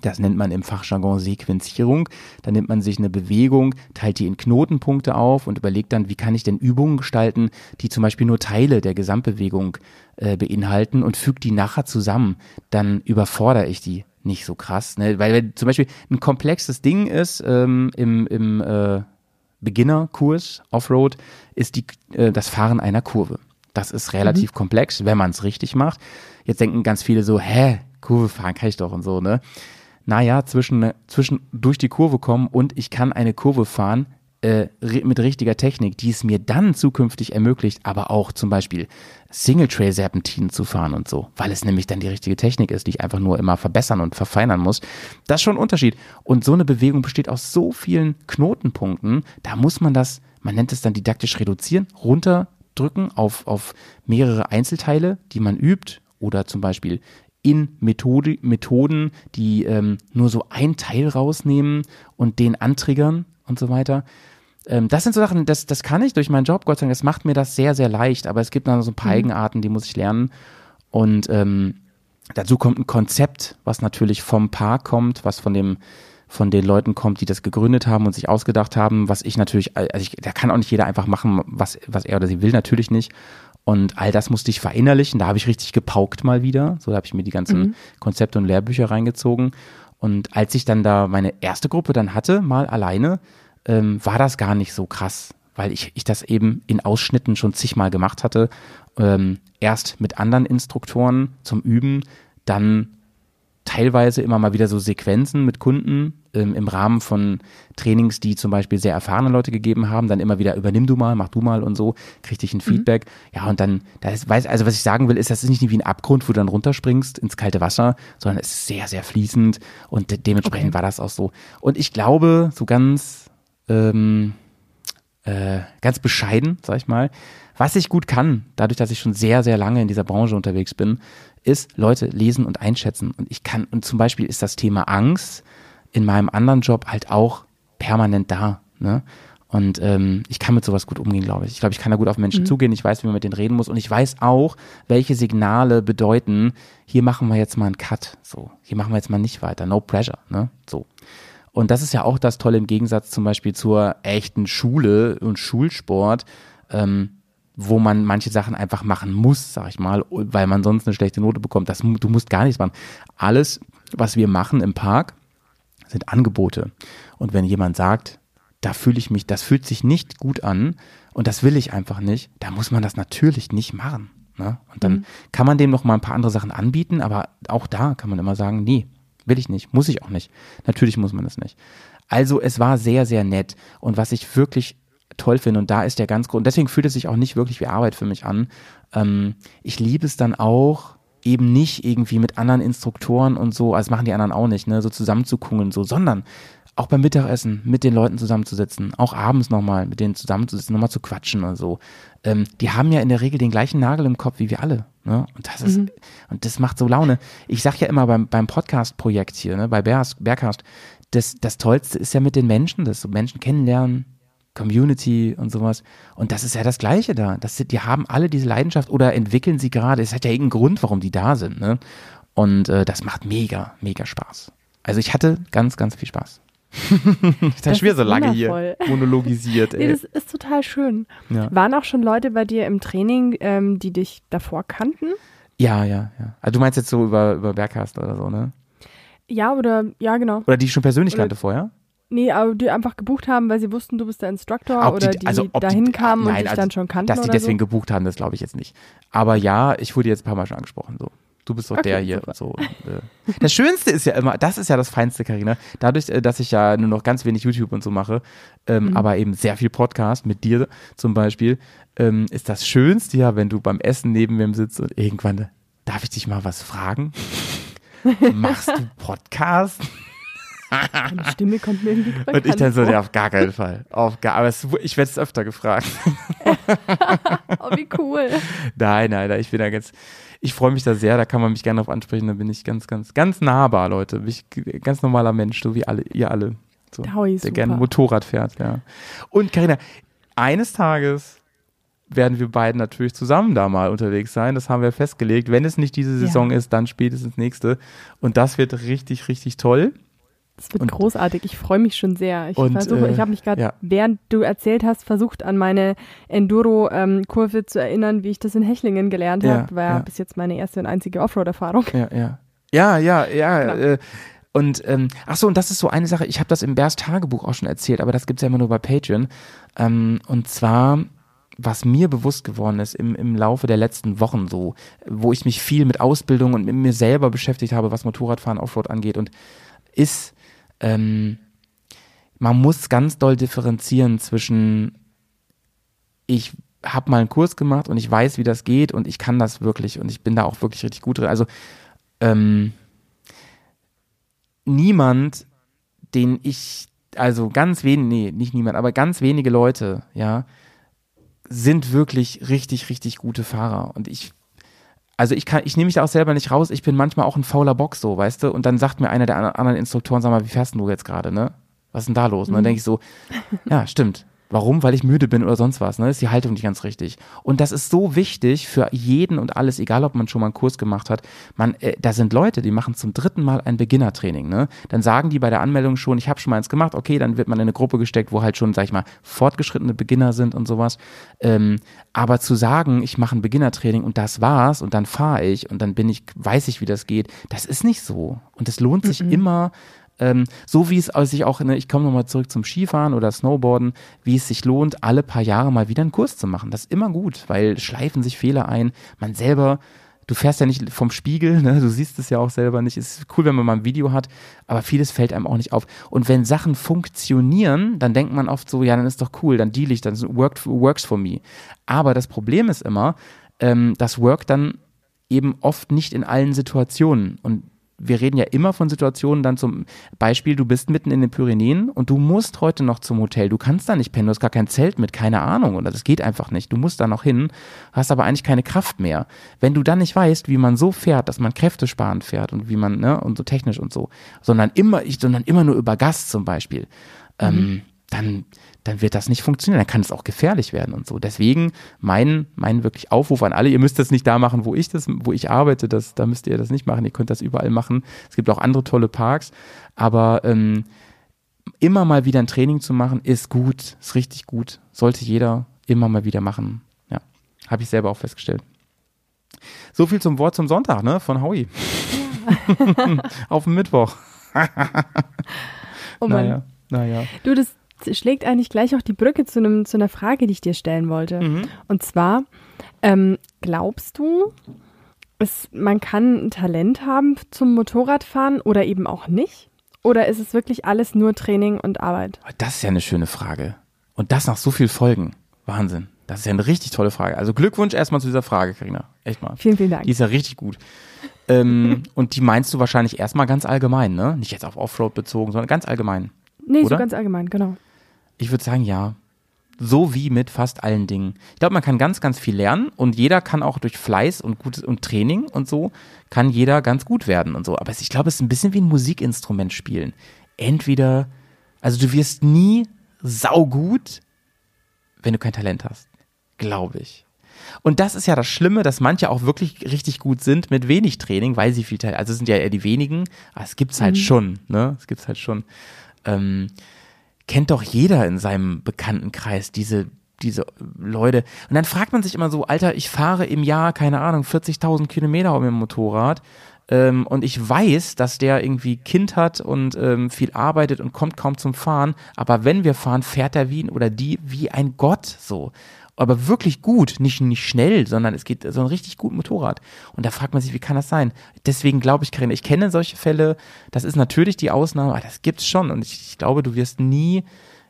Das nennt man im Fachjargon Sequenzierung. Da nimmt man sich eine Bewegung, teilt die in Knotenpunkte auf und überlegt dann, wie kann ich denn Übungen gestalten, die zum Beispiel nur Teile der Gesamtbewegung äh, beinhalten und fügt die nachher zusammen. Dann überfordere ich die nicht so krass. Ne? Weil wenn zum Beispiel ein komplexes Ding ist ähm, im, im äh, Beginnerkurs Offroad, ist die, äh, das Fahren einer Kurve. Das ist relativ komplex, wenn man es richtig macht. Jetzt denken ganz viele so, hä, Kurve fahren kann ich doch und so, ne? Naja, zwischen, zwischen durch die Kurve kommen und ich kann eine Kurve fahren äh, mit richtiger Technik, die es mir dann zukünftig ermöglicht, aber auch zum Beispiel Single-Trail-Serpentinen zu fahren und so, weil es nämlich dann die richtige Technik ist, die ich einfach nur immer verbessern und verfeinern muss. Das ist schon ein Unterschied. Und so eine Bewegung besteht aus so vielen Knotenpunkten, da muss man das, man nennt es dann didaktisch reduzieren, runterdrücken auf, auf mehrere Einzelteile, die man übt oder zum Beispiel in Methode, Methoden, die ähm, nur so ein Teil rausnehmen und den antriggern und so weiter. Ähm, das sind so Sachen, das, das kann ich durch meinen Job, Gott sei Dank, das macht mir das sehr, sehr leicht, aber es gibt dann so ein paar Eigenarten, die muss ich lernen. Und ähm, dazu kommt ein Konzept, was natürlich vom Park kommt, was von dem von den Leuten kommt, die das gegründet haben und sich ausgedacht haben, was ich natürlich, also ich, da kann auch nicht jeder einfach machen, was, was er oder sie will, natürlich nicht. Und all das musste ich verinnerlichen. Da habe ich richtig gepaukt mal wieder. So da habe ich mir die ganzen Konzepte und Lehrbücher reingezogen. Und als ich dann da meine erste Gruppe dann hatte, mal alleine, ähm, war das gar nicht so krass, weil ich, ich das eben in Ausschnitten schon zigmal gemacht hatte. Ähm, erst mit anderen Instruktoren zum Üben, dann teilweise immer mal wieder so Sequenzen mit Kunden ähm, im Rahmen von Trainings, die zum Beispiel sehr erfahrene Leute gegeben haben, dann immer wieder übernimm du mal, mach du mal und so, krieg ich ein mhm. Feedback. Mhm. Ja, und dann, da ist, weiß, also was ich sagen will, ist, das ist nicht wie ein Abgrund, wo du dann runterspringst ins kalte Wasser, sondern es ist sehr, sehr fließend und de dementsprechend okay. war das auch so. Und ich glaube, so ganz, ähm, äh, ganz bescheiden, sag ich mal, was ich gut kann, dadurch, dass ich schon sehr, sehr lange in dieser Branche unterwegs bin, ist Leute lesen und einschätzen. Und ich kann, und zum Beispiel ist das Thema Angst in meinem anderen Job halt auch permanent da. Ne? Und ähm, ich kann mit sowas gut umgehen, glaube ich. Ich glaube, ich kann da gut auf Menschen mhm. zugehen. Ich weiß, wie man mit denen reden muss. Und ich weiß auch, welche Signale bedeuten, hier machen wir jetzt mal einen Cut. So, hier machen wir jetzt mal nicht weiter. No pressure. Ne? So. Und das ist ja auch das Tolle im Gegensatz zum Beispiel zur echten Schule und Schulsport. Ähm, wo man manche Sachen einfach machen muss, sag ich mal, weil man sonst eine schlechte Note bekommt. Das, du musst gar nichts machen. Alles, was wir machen im Park, sind Angebote. Und wenn jemand sagt, da fühle ich mich, das fühlt sich nicht gut an und das will ich einfach nicht, da muss man das natürlich nicht machen. Ne? Und dann mhm. kann man dem noch mal ein paar andere Sachen anbieten, aber auch da kann man immer sagen, nee, will ich nicht, muss ich auch nicht. Natürlich muss man das nicht. Also es war sehr, sehr nett. Und was ich wirklich toll finde. Und da ist der ganz und deswegen fühlt es sich auch nicht wirklich wie Arbeit für mich an. Ähm, ich liebe es dann auch, eben nicht irgendwie mit anderen Instruktoren und so, also machen die anderen auch nicht, ne, so zusammenzukungeln, so, sondern auch beim Mittagessen mit den Leuten zusammenzusitzen, auch abends nochmal mit denen zusammenzusitzen, nochmal zu quatschen oder so. Ähm, die haben ja in der Regel den gleichen Nagel im Kopf wie wir alle. Ne? Und das ist, mhm. und das macht so Laune. Ich sag ja immer beim, beim Podcast-Projekt hier, ne, bei Bearcast, das, das Tollste ist ja mit den Menschen, das so Menschen kennenlernen, Community und sowas. Und das ist ja das Gleiche da. Das, die haben alle diese Leidenschaft oder entwickeln sie gerade. Es hat ja irgendeinen Grund, warum die da sind. Ne? Und äh, das macht mega, mega Spaß. Also ich hatte ganz, ganz viel Spaß. ich habe schwer so lange hier monologisiert. Ey. nee, das ist total schön. Ja. Waren auch schon Leute bei dir im Training, ähm, die dich davor kannten? Ja, ja, ja. Also du meinst jetzt so über, über Berghast oder so, ne? Ja, oder, ja, genau. Oder die ich schon persönlich oder, kannte vorher? Nee, aber die einfach gebucht haben, weil sie wussten, du bist der Instructor ob oder die, also die dahin die, kamen nein, und dich also, dann schon kannten. Dass die deswegen so? gebucht haben, das glaube ich jetzt nicht. Aber ja, ich wurde jetzt ein paar Mal schon angesprochen. So. Du bist doch okay, der hier super. so. Äh. Das Schönste ist ja immer, das ist ja das Feinste, Karina. Dadurch, äh, dass ich ja nur noch ganz wenig YouTube und so mache, ähm, mhm. aber eben sehr viel Podcast mit dir zum Beispiel, ähm, ist das Schönste ja, wenn du beim Essen neben mir sitzt und irgendwann, darf ich dich mal was fragen? Machst du Podcast? Deine Stimme kommt mir irgendwie bekannt Und ich dann so, ja, auf gar keinen Fall. Auf gar, aber es, ich werde es öfter gefragt. oh, wie cool. Nein, nein, ich bin da ganz, ich freue mich da sehr, da kann man mich gerne drauf ansprechen, da bin ich ganz, ganz, ganz nahbar, Leute. Bin ich ganz normaler Mensch, so wie alle, ihr alle. So, der super. gerne Motorrad fährt, ja. Und Karina, eines Tages werden wir beiden natürlich zusammen da mal unterwegs sein. Das haben wir festgelegt. Wenn es nicht diese Saison ja. ist, dann spätestens nächste. Und das wird richtig, richtig toll. Das wird und, großartig. Ich freue mich schon sehr. Ich versuche, äh, ich habe mich gerade, ja. während du erzählt hast, versucht, an meine Enduro-Kurve ähm, zu erinnern, wie ich das in Hechlingen gelernt ja, habe. War ja. bis jetzt meine erste und einzige Offroad-Erfahrung. Ja, ja. Ja, ja, ja. Genau. Äh, und ähm, ach so, und das ist so eine Sache, ich habe das im Bärs Tagebuch auch schon erzählt, aber das gibt's ja immer nur bei Patreon. Ähm, und zwar, was mir bewusst geworden ist im, im Laufe der letzten Wochen so, wo ich mich viel mit Ausbildung und mit mir selber beschäftigt habe, was Motorradfahren, Offroad angeht und ist, ähm, man muss ganz doll differenzieren zwischen ich habe mal einen Kurs gemacht und ich weiß, wie das geht und ich kann das wirklich und ich bin da auch wirklich richtig gut drin. Also ähm, niemand, den ich, also ganz wenig, nee, nicht niemand, aber ganz wenige Leute, ja, sind wirklich richtig, richtig gute Fahrer. Und ich also ich kann, ich nehme mich da auch selber nicht raus. Ich bin manchmal auch ein fauler Box so, weißt du? Und dann sagt mir einer der anderen Instruktoren, sag mal, wie fährst du jetzt gerade, ne? Was ist denn da los? Und dann mhm. denke ich so, ja, stimmt. Warum? Weil ich müde bin oder sonst was. Ne? Ist die Haltung nicht ganz richtig. Und das ist so wichtig für jeden und alles, egal ob man schon mal einen Kurs gemacht hat. Man, äh, da sind Leute, die machen zum dritten Mal ein Beginner-Training. Ne? Dann sagen die bei der Anmeldung schon, ich habe schon mal eins gemacht. Okay, dann wird man in eine Gruppe gesteckt, wo halt schon, sag ich mal, fortgeschrittene Beginner sind und sowas. Ähm, aber zu sagen, ich mache ein Beginner-Training und das war's und dann fahre ich und dann bin ich, weiß ich, wie das geht, das ist nicht so. Und es lohnt sich mhm. immer ähm, so wie es sich auch, ne, ich komme nochmal zurück zum Skifahren oder Snowboarden, wie es sich lohnt, alle paar Jahre mal wieder einen Kurs zu machen. Das ist immer gut, weil schleifen sich Fehler ein. Man selber du fährst ja nicht vom Spiegel, ne? du siehst es ja auch selber nicht. Es ist cool, wenn man mal ein Video hat, aber vieles fällt einem auch nicht auf. Und wenn Sachen funktionieren, dann denkt man oft so, ja, dann ist doch cool, dann deal ich, dann worked, works for me. Aber das Problem ist immer, ähm, das workt dann eben oft nicht in allen Situationen. Und wir reden ja immer von Situationen, dann zum Beispiel, du bist mitten in den Pyrenäen und du musst heute noch zum Hotel. Du kannst da nicht pennen, du hast gar kein Zelt mit, keine Ahnung. Oder das geht einfach nicht. Du musst da noch hin, hast aber eigentlich keine Kraft mehr. Wenn du dann nicht weißt, wie man so fährt, dass man kräftesparend fährt und wie man, ne, und so technisch und so, sondern immer, ich, sondern immer nur über Gas zum Beispiel, mhm. ähm, dann, dann wird das nicht funktionieren. Dann kann es auch gefährlich werden und so. Deswegen mein, mein wirklich Aufruf an alle, ihr müsst das nicht da machen, wo ich das, wo ich arbeite, das, da müsst ihr das nicht machen. Ihr könnt das überall machen. Es gibt auch andere tolle Parks, aber ähm, immer mal wieder ein Training zu machen, ist gut, ist richtig gut. Sollte jeder immer mal wieder machen. Ja, habe ich selber auch festgestellt. So viel zum Wort zum Sonntag, ne, von Howie. Ja. Auf dem Mittwoch. oh Mann. Naja, naja. Du, das schlägt eigentlich gleich auch die Brücke zu, einem, zu einer Frage, die ich dir stellen wollte. Mhm. Und zwar, ähm, glaubst du, es, man kann ein Talent haben zum Motorradfahren oder eben auch nicht? Oder ist es wirklich alles nur Training und Arbeit? Das ist ja eine schöne Frage. Und das nach so viel Folgen. Wahnsinn. Das ist ja eine richtig tolle Frage. Also Glückwunsch erstmal zu dieser Frage, Karina. Echt mal. Vielen, vielen Dank. Die ist ja richtig gut. ähm, und die meinst du wahrscheinlich erstmal ganz allgemein, ne? Nicht jetzt auf Offroad bezogen, sondern ganz allgemein. Nee, oder? so ganz allgemein, genau. Ich würde sagen, ja. So wie mit fast allen Dingen. Ich glaube, man kann ganz, ganz viel lernen und jeder kann auch durch Fleiß und gutes und Training und so kann jeder ganz gut werden und so. Aber ich glaube, es ist ein bisschen wie ein Musikinstrument spielen. Entweder, also du wirst nie saugut, wenn du kein Talent hast. Glaube ich. Und das ist ja das Schlimme, dass manche auch wirklich richtig gut sind mit wenig Training, weil sie viel Talent, also es sind ja eher die wenigen, aber es gibt's halt mhm. schon, ne? Es gibt's halt schon. Ähm, kennt doch jeder in seinem Bekanntenkreis diese diese Leute. Und dann fragt man sich immer so, Alter, ich fahre im Jahr, keine Ahnung, 40.000 Kilometer mit dem Motorrad. Ähm, und ich weiß, dass der irgendwie Kind hat und ähm, viel arbeitet und kommt kaum zum Fahren. Aber wenn wir fahren, fährt er wie oder die wie ein Gott so aber wirklich gut, nicht, nicht schnell, sondern es geht so ein richtig gut Motorrad. Und da fragt man sich, wie kann das sein? Deswegen glaube ich, Karin, ich kenne solche Fälle, das ist natürlich die Ausnahme, aber das gibt's schon. Und ich, ich glaube, du wirst nie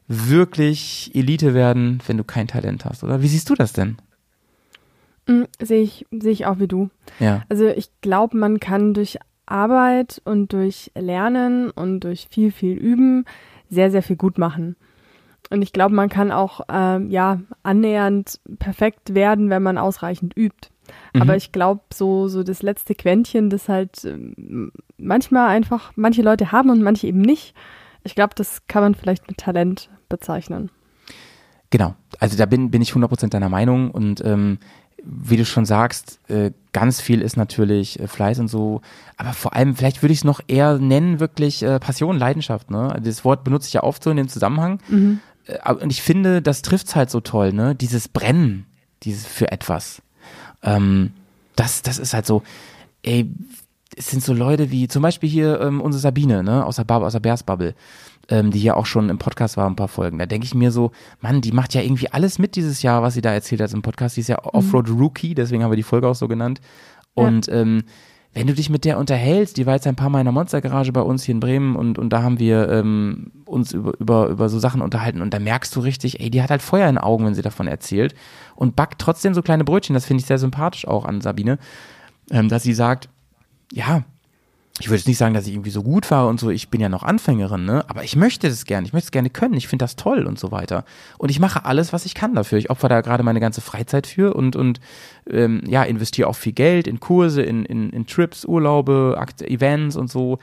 wirklich Elite werden, wenn du kein Talent hast, oder? Wie siehst du das denn? Mhm, sehe ich, sehe ich auch wie du. Ja. Also ich glaube, man kann durch Arbeit und durch Lernen und durch viel, viel Üben sehr, sehr viel gut machen. Und ich glaube, man kann auch ähm, ja annähernd perfekt werden, wenn man ausreichend übt. Mhm. Aber ich glaube, so, so das letzte Quäntchen, das halt ähm, manchmal einfach manche Leute haben und manche eben nicht. Ich glaube, das kann man vielleicht mit Talent bezeichnen. Genau, also da bin, bin ich 100% deiner Meinung und ähm, wie du schon sagst, äh, ganz viel ist natürlich äh, Fleiß und so, aber vor allem, vielleicht würde ich es noch eher nennen, wirklich äh, Passion, Leidenschaft. Ne? Das Wort benutze ich ja oft so in dem Zusammenhang. Mhm. Äh, und ich finde, das trifft's halt so toll, ne? Dieses Brennen, dieses für etwas. Ähm, das, das ist halt so, ey, es sind so Leute wie zum Beispiel hier ähm, unsere Sabine, ne, aus der, Bar, aus der Bearsbubble, ähm, die hier auch schon im Podcast war, ein paar Folgen. Da denke ich mir so, Mann, die macht ja irgendwie alles mit dieses Jahr, was sie da erzählt hat im Podcast. Die ist ja mhm. Offroad Rookie, deswegen haben wir die Folge auch so genannt. Und ja. ähm, wenn du dich mit der unterhältst, die war jetzt ein paar Mal in der Monstergarage bei uns hier in Bremen und, und da haben wir ähm, uns über, über, über so Sachen unterhalten und da merkst du richtig, ey, die hat halt Feuer in den Augen, wenn sie davon erzählt und backt trotzdem so kleine Brötchen. Das finde ich sehr sympathisch auch an Sabine, ähm, dass sie sagt, ja, ich würde jetzt nicht sagen, dass ich irgendwie so gut war und so, ich bin ja noch Anfängerin, ne? Aber ich möchte das gerne, ich möchte es gerne können, ich finde das toll und so weiter. Und ich mache alles, was ich kann dafür. Ich opfer da gerade meine ganze Freizeit für und, und ähm, ja, investiere auch viel Geld in Kurse, in, in, in Trips, Urlaube, Akt Events und so.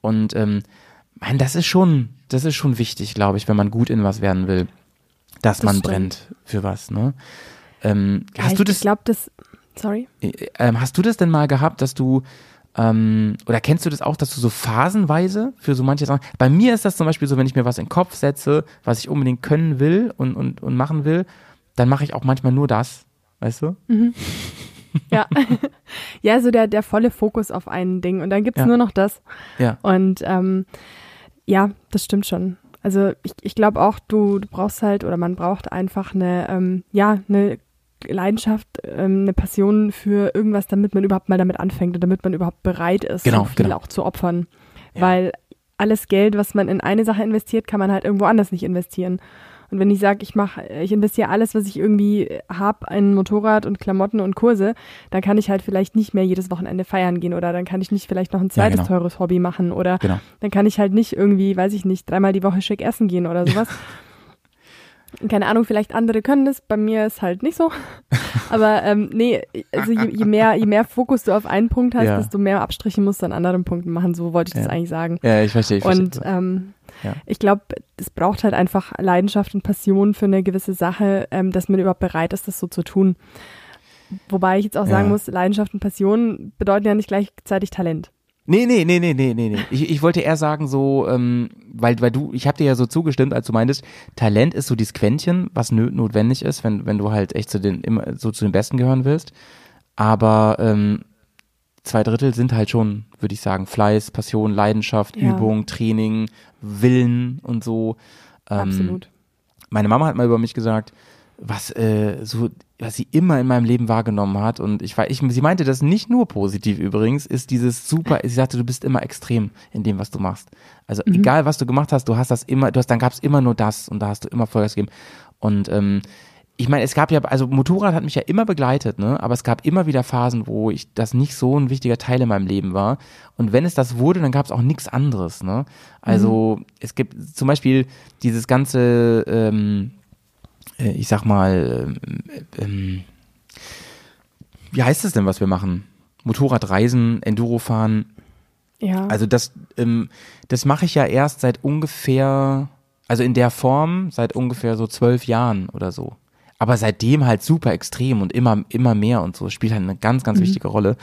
Und ähm, mein, das ist schon, das ist schon wichtig, glaube ich, wenn man gut in was werden will, dass das man stimmt. brennt für was, ne? Ähm, ja, hast ich, du das? Ich glaube, das, sorry. Äh, ähm, hast du das denn mal gehabt, dass du ähm, oder kennst du das auch, dass du so phasenweise für so manche Sachen. Bei mir ist das zum Beispiel so, wenn ich mir was in den Kopf setze, was ich unbedingt können will und, und, und machen will, dann mache ich auch manchmal nur das. Weißt du? Mhm. Ja. ja, so der, der volle Fokus auf ein Ding. Und dann gibt es ja. nur noch das. Ja. Und ähm, ja, das stimmt schon. Also ich, ich glaube auch, du, du brauchst halt oder man braucht einfach eine, ähm, ja, eine Leidenschaft, ähm, eine Passion für irgendwas, damit man überhaupt mal damit anfängt und damit man überhaupt bereit ist, genau, so viel genau. auch zu opfern. Ja. Weil alles Geld, was man in eine Sache investiert, kann man halt irgendwo anders nicht investieren. Und wenn ich sage, ich mache, ich investiere alles, was ich irgendwie habe, ein Motorrad und Klamotten und Kurse, dann kann ich halt vielleicht nicht mehr jedes Wochenende feiern gehen oder dann kann ich nicht vielleicht noch ein zweites genau. teures Hobby machen oder Genau. dann kann ich halt nicht irgendwie, weiß ich nicht, dreimal die Woche schick essen gehen oder sowas. Keine Ahnung, vielleicht andere können das, bei mir ist halt nicht so. Aber ähm, nee, also je, je, mehr, je mehr Fokus du auf einen Punkt hast, Ja. desto mehr Abstriche musst du an anderen Punkten machen. So wollte ich das Ja. eigentlich sagen. Ja, ich verstehe. Ich Und verstehe. ähm, Ja. ich glaube, es braucht halt einfach Leidenschaft und Passion für eine gewisse Sache, ähm, dass man überhaupt bereit ist, das so zu tun. Wobei ich jetzt auch sagen muss, Leidenschaft und Passion bedeuten ja nicht gleichzeitig Talent. Nee, nee, nee, nee, nee, nee, nee. Ich, ich wollte eher sagen, so, ähm, weil, weil du, ich habe dir ja so zugestimmt, als du meintest, Talent ist so dieses Quäntchen, was notwendig ist, wenn, wenn du halt echt zu den, immer so zu den Besten gehören willst. Aber ähm, zwei Drittel sind halt schon, würde ich sagen, Fleiß, Passion, Leidenschaft, Ja. Übung, Training, Willen und so. Ähm, Absolut. meine Mama hat mal über mich gesagt, was äh, so, was sie immer in meinem Leben wahrgenommen hat und ich war, ich, sie meinte das nicht nur positiv übrigens, ist dieses super, sie sagte, du bist immer extrem in dem, was du machst. Also egal, was du gemacht hast, du hast das immer, du hast, dann gab es immer nur das und da hast du immer Vollgas gegeben und ähm, ich meine, es gab ja, also Motorrad hat mich ja immer begleitet, ne? Aber es gab immer wieder Phasen, wo ich das nicht so ein wichtiger Teil in meinem Leben war. Und wenn es das wurde, dann gab es auch nichts anderes, ne? Also es gibt zum Beispiel dieses ganze, ähm, äh, ich sag mal, ähm, ähm, wie heißt es denn, was wir machen? Motorradreisen, Endurofahren, Ja. also das, ähm, das mache ich ja erst seit ungefähr, also in der Form seit ungefähr so zwölf Jahren oder so. Aber seitdem halt super extrem und immer, immer mehr und so. Spielt halt eine ganz, ganz wichtige Rolle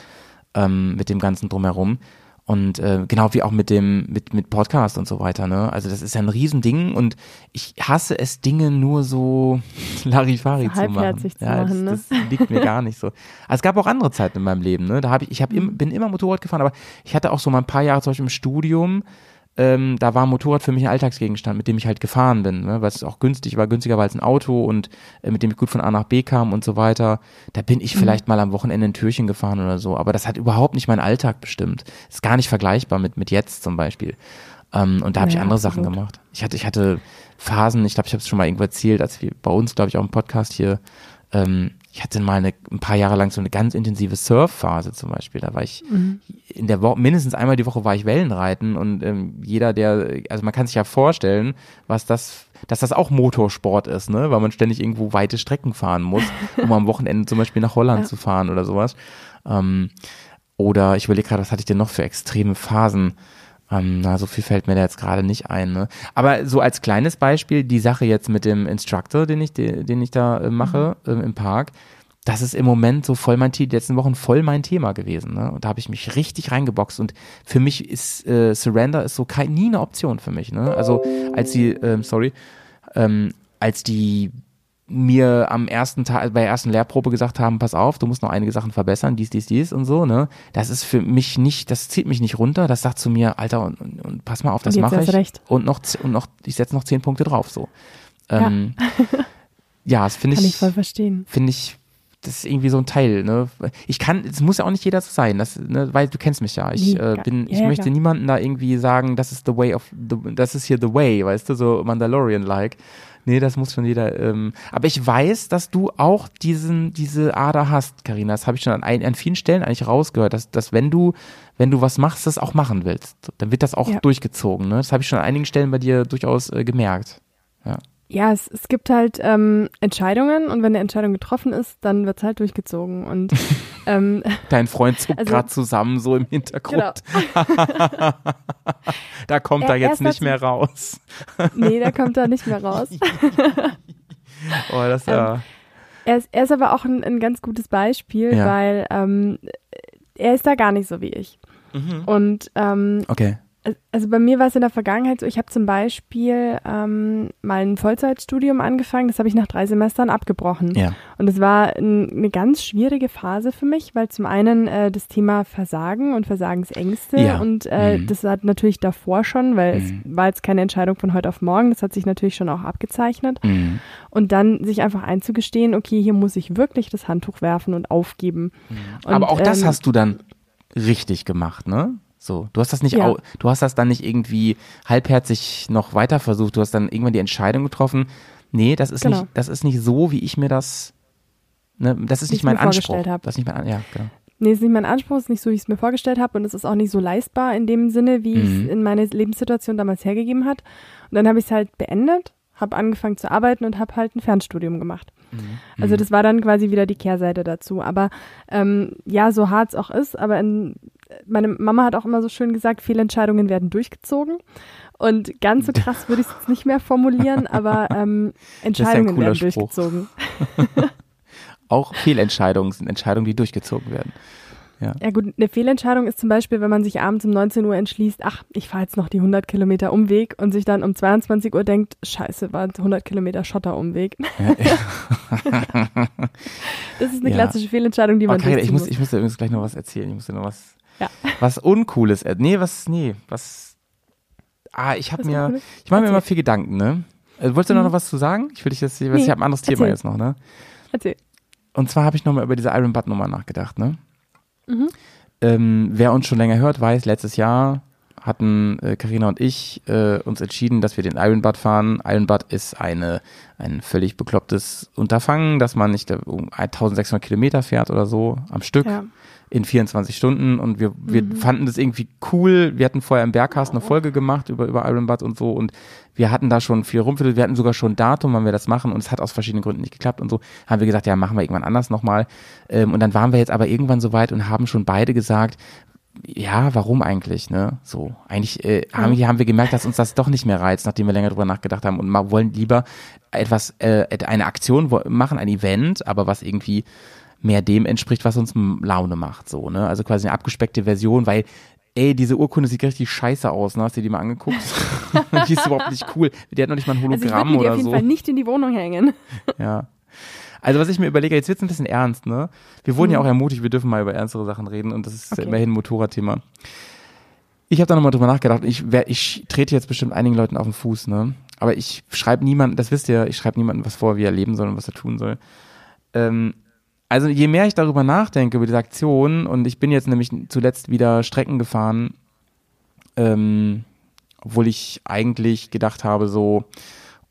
ähm, mit dem Ganzen drumherum. Und äh, genau wie auch mit dem, mit, mit Podcast und so weiter, ne? Also das ist ja ein Riesending und ich hasse es, Dinge nur so Larifari zu machen. zu ja, machen, ne? das, das liegt mir gar nicht so. Also es gab auch andere Zeiten in meinem Leben, ne? Da habe ich, ich hab im, bin immer Motorrad gefahren, aber ich hatte auch so mal ein paar Jahre zum Beispiel im Studium, ähm, da war ein Motorrad für mich ein Alltagsgegenstand, mit dem ich halt gefahren bin, ne? weil es auch günstig war, günstiger war als ein Auto und äh, mit dem ich gut von A nach B kam und so weiter. Da bin ich vielleicht mal am Wochenende ein Türchen gefahren oder so, aber das hat überhaupt nicht meinen Alltag bestimmt. Ist gar nicht vergleichbar mit, mit jetzt zum Beispiel. Ähm, und da habe ich Ja, andere absolut. Sachen gemacht. Ich hatte, ich hatte Phasen, ich glaube, ich habe es schon mal irgendwo erzählt, als wir bei uns, glaube ich, auch im Podcast hier, ähm, ich hatte mal eine, ein paar Jahre lang so eine ganz intensive Surfphase zum Beispiel. Da war ich in der Woche, mindestens einmal die Woche war ich Wellenreiten und ähm, jeder, der, also man kann sich ja vorstellen, was das, dass das auch Motorsport ist, ne? Weil man ständig irgendwo weite Strecken fahren muss, um am Wochenende zum Beispiel nach Holland Ja. zu fahren oder sowas. Ähm, oder ich überlege gerade, was hatte ich denn noch für extreme Phasen? Ähm, na, so viel fällt mir da jetzt gerade nicht ein. Ne? Aber so als kleines Beispiel, die Sache jetzt mit dem Instructor, den ich, den, ich da äh, mache ähm, im Park, das ist im Moment so voll mein Thema, die letzten Wochen voll mein Thema gewesen. Ne? Und da habe ich mich richtig reingeboxt. Und für mich ist äh, Surrender ist so kein, nie eine Option für mich. Ne? Also als die, ähm, sorry, ähm, als die mir am ersten Tag, bei der ersten Lehrprobe gesagt haben, pass auf, du musst noch einige Sachen verbessern, dies, dies, dies und so, ne? Das ist für mich nicht, das zieht mich nicht runter, das sagt zu mir, Alter, und, und, und pass mal auf, das mache ich. recht. Und noch, und noch, ich setze noch zehn Punkte drauf, so. Ähm, ja. das finde Kann ich ich, voll verstehen. finde ich, das ist irgendwie so ein Teil, ne? Ich kann, es muss ja auch nicht jeder so sein, das, ne, weil du kennst mich ja. Ich äh, ja, bin, ich ja, möchte klar. niemanden da irgendwie sagen, das ist the way of, the, das ist hier the way, weißt du, so Mandalorian-like. Nee, das muss schon jeder. Ähm, aber ich weiß, dass du auch diesen, diese Ader hast, Karina. Das habe ich schon an, ein, an vielen Stellen eigentlich rausgehört, dass, dass wenn du, wenn du was machst, das auch machen willst, dann wird das auch Ja. durchgezogen. Ne? Das habe ich schon an einigen Stellen bei dir durchaus äh, gemerkt. Ja, es, es gibt halt ähm, Entscheidungen und wenn eine Entscheidung getroffen ist, dann wird es halt durchgezogen. Und ähm, Dein Freund zuckt Also- gerade zusammen so im Hintergrund. genau. Da kommt Er- er er jetzt nicht dazu- mehr raus. Nee, der kommt da nicht mehr raus. Oh, das Ähm. Er ist, er ist aber auch ein, ein ganz gutes Beispiel, Ja. weil ähm, er ist da gar nicht so wie ich. Mhm. Und ähm, Okay. Also bei mir war es in der Vergangenheit so, ich habe zum Beispiel ähm, mal ein Vollzeitstudium angefangen, das habe ich nach drei Semestern abgebrochen. Ja. Und es war ein, eine ganz schwierige Phase für mich, weil zum einen äh, das Thema Versagen und Versagensängste Ja. und äh, Mhm. das hat natürlich davor schon, weil Mhm. es war jetzt keine Entscheidung von heute auf morgen, das hat sich natürlich schon auch abgezeichnet. Mhm. Und dann sich einfach einzugestehen, okay, hier muss ich wirklich das Handtuch werfen und aufgeben. Und, Aber auch das ähm, hast du dann richtig gemacht, ne? So, du hast das nicht, Ja. du hast das dann nicht irgendwie halbherzig noch weiter versucht. Du hast dann irgendwann die Entscheidung getroffen. Nee, das ist Genau. nicht, das ist nicht so, wie ich mir das, ne, das ist nicht mein Anspruch. Das ist nicht mein, ja, genau. Nee, ist nicht mein Anspruch, ist nicht so, wie ich es mir vorgestellt habe und es ist auch nicht so leistbar in dem Sinne, wie Mhm. es in meine Lebenssituation damals hergegeben hat. Und dann habe ich es halt beendet, habe angefangen zu arbeiten und habe halt ein Fernstudium gemacht. Mhm. Also das war dann quasi wieder die Kehrseite dazu. Aber ähm, ja, so hart es auch ist, aber in, meine Mama hat auch immer so schön gesagt, Fehlentscheidungen werden durchgezogen. Und ganz so krass würde ich es jetzt nicht mehr formulieren, aber ähm, Entscheidungen werden Spruch. durchgezogen. Auch Fehlentscheidungen sind Entscheidungen, die durchgezogen werden. Ja gut, eine Fehlentscheidung ist zum Beispiel, wenn man sich abends um 19 Uhr entschließt, ach, ich fahre jetzt noch die 100 Kilometer Umweg und sich dann um 22 Uhr denkt, scheiße, war 100 Kilometer Schotterumweg. das ist eine Ja. klassische Fehlentscheidung, die man Okay, ich muss, muss. ich muss dir übrigens gleich noch was erzählen. Ich muss dir noch was, Ja. was Uncooles. Nee, was, nee, was. Ah, ich habe mir, Uncooles? ich mache mir immer viel Gedanken, ne? Äh, wolltest du noch, Mhm. noch was zu sagen? Ich will dich jetzt, ich, Nee, ich habe ein anderes Thema erzähl. jetzt noch, ne? Erzähl. Und zwar habe ich nochmal über diese Iron Butt Nummer nachgedacht, ne? Mhm. Ähm, wer uns schon länger hört, weiß, letztes Jahr hatten äh, Carina und ich äh, uns entschieden, dass wir den Iron Butt fahren. Iron Butt ist eine, ein völlig beklopptes Unterfangen, dass man nicht äh, um 1600 Kilometer fährt oder so am Stück Ja. In 24 Stunden und wir, wir Mhm. fanden das irgendwie cool. Wir hatten vorher im Bergcast eine Folge gemacht über, über Iron Butt und so und wir hatten da schon viel rumfidelt. Wir hatten sogar schon ein Datum, wann wir das machen und es hat aus verschiedenen Gründen nicht geklappt und so. Haben wir gesagt, ja, machen wir irgendwann anders nochmal. Ähm, und dann waren wir jetzt aber irgendwann so weit und haben schon beide gesagt, ja, warum eigentlich, ne? So, eigentlich äh, haben, haben wir gemerkt, dass uns das doch nicht mehr reizt, nachdem wir länger drüber nachgedacht haben und mal wollen lieber etwas, äh, eine Aktion machen, ein Event, aber was irgendwie mehr dem entspricht, was uns Laune macht, so, ne? Also quasi eine abgespeckte Version, weil Ey, diese Urkunde sieht richtig scheiße aus, ne? Hast du dir die mal angeguckt? die ist überhaupt nicht cool. Die hat noch nicht mal ein Also ich Hologramm die oder auf jeden so. Fall nicht in die Wohnung hängen. Ja. Also was ich mir überlege, jetzt wird's ein bisschen ernst, ne? Wir wurden ja Mhm. auch ermutigt, wir dürfen mal über ernstere Sachen reden und das ist Okay. immerhin ein Motorradthema. Ich habe da nochmal drüber nachgedacht. Ich, wer, ich trete jetzt bestimmt einigen Leuten auf den Fuß, ne? Aber ich schreibe niemanden, das wisst ihr, ich schreibe niemandem was vor, wie er leben soll und was er tun soll. Ähm, also je mehr ich darüber nachdenke, über diese Aktion, und ich bin jetzt nämlich zuletzt wieder Strecken gefahren, ähm, obwohl ich eigentlich gedacht habe, so,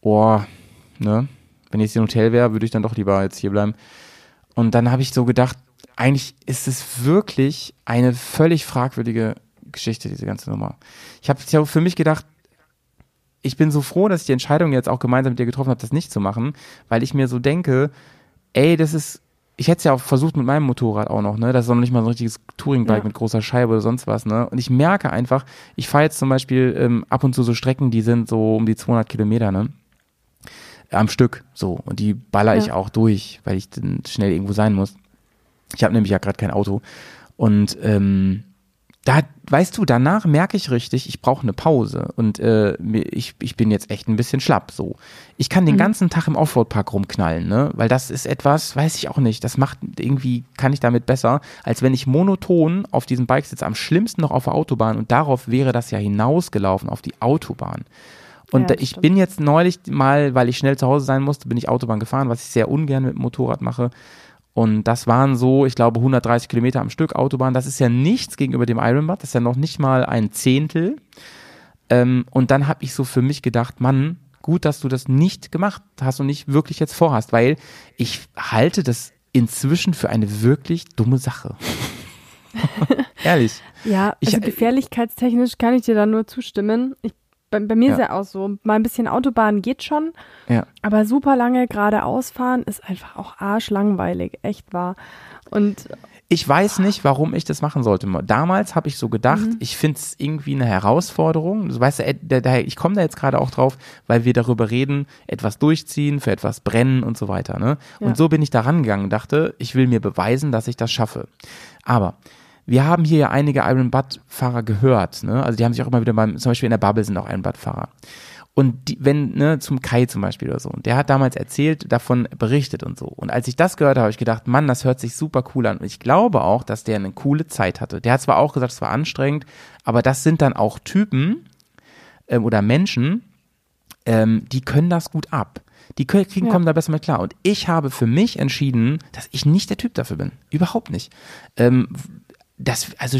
oh, ne, wenn ich jetzt im Hotel wäre, würde ich dann doch lieber jetzt hier bleiben. Und dann habe ich so gedacht, eigentlich ist es wirklich eine völlig fragwürdige Geschichte, diese ganze Nummer. Ich habe hab für mich gedacht, ich bin so froh, dass ich die Entscheidung jetzt auch gemeinsam mit dir getroffen habe, das nicht zu machen, weil ich mir so denke, ey, das ist, ich hätte es ja auch versucht mit meinem Motorrad auch noch, ne? Das ist noch nicht mal so ein richtiges Touringbike Ja. mit großer Scheibe oder sonst was, ne? Und ich merke einfach, ich fahre jetzt zum Beispiel ähm, ab und zu so Strecken, die sind so um die 200 Kilometer, ne? Am Stück, so. Und die baller ich Ja. auch durch, weil ich dann schnell irgendwo sein muss. Ich habe nämlich ja gerade kein Auto. Und ähm, da, weißt du, danach merke ich richtig, ich brauche eine Pause. Und äh, ich, ich bin jetzt echt ein bisschen schlapp. So. Ich kann den Mhm. ganzen Tag im Offroad-Park rumknallen, ne? Weil das ist etwas, weiß ich auch nicht. Das macht irgendwie, kann ich damit besser, als wenn ich monoton auf diesem Bike sitze, am schlimmsten noch auf der Autobahn. Und darauf wäre das ja hinausgelaufen, auf die Autobahn. Und Ja, ich stimmt. bin jetzt neulich mal, weil ich schnell zu Hause sein musste, bin ich Autobahn gefahren, was ich sehr ungern mit dem Motorrad mache. Und das waren so, ich glaube, 130 Kilometer am Stück Autobahn. Das ist ja nichts gegenüber dem Ironbad. Das ist ja noch nicht mal ein Zehntel. Ähm, und dann habe ich so für mich gedacht, Mann, gut, dass du das nicht gemacht hast und nicht wirklich jetzt vorhast, weil ich halte das inzwischen für eine wirklich dumme Sache. Ehrlich. Ja, Ich- also gefährlichkeitstechnisch kann ich dir da nur zustimmen. Ich, bei, bei mir Ja. ist ja auch so, mal ein bisschen Autobahn geht schon, Ja. aber super lange geradeaus fahren ist einfach auch arschlangweilig, echt wahr. Und Ich weiß nicht, warum ich das machen sollte. Damals habe ich so gedacht, Mhm. ich finde es irgendwie eine Herausforderung. Du weißt, da, ich komme da jetzt gerade auch drauf, weil wir darüber reden, etwas durchziehen, für etwas brennen und so weiter. Ne? Ja. Und so bin ich da rangegangen und dachte, ich will mir beweisen, dass ich das schaffe. Aber wir haben hier ja einige Iron Butt-Fahrer gehört, ne? Also die haben sich auch immer wieder beim, zum Beispiel in der Bubble sind auch Iron Butt-Fahrer. Und die, wenn, ne, zum Kai zum Beispiel oder so, und der hat damals erzählt, davon berichtet und so. Und als ich das gehört habe, habe ich gedacht, Mann, das hört sich super cool an. Und ich glaube auch, dass der eine coole Zeit hatte. Der hat zwar auch gesagt, es war anstrengend, aber das sind dann auch Typen ähm, oder Menschen, ähm, die können das gut ab. Die kriegen, Ja. kommen da besser mit klar. Und ich habe für mich entschieden, dass ich nicht der Typ dafür bin. Überhaupt nicht. Ähm, das, also,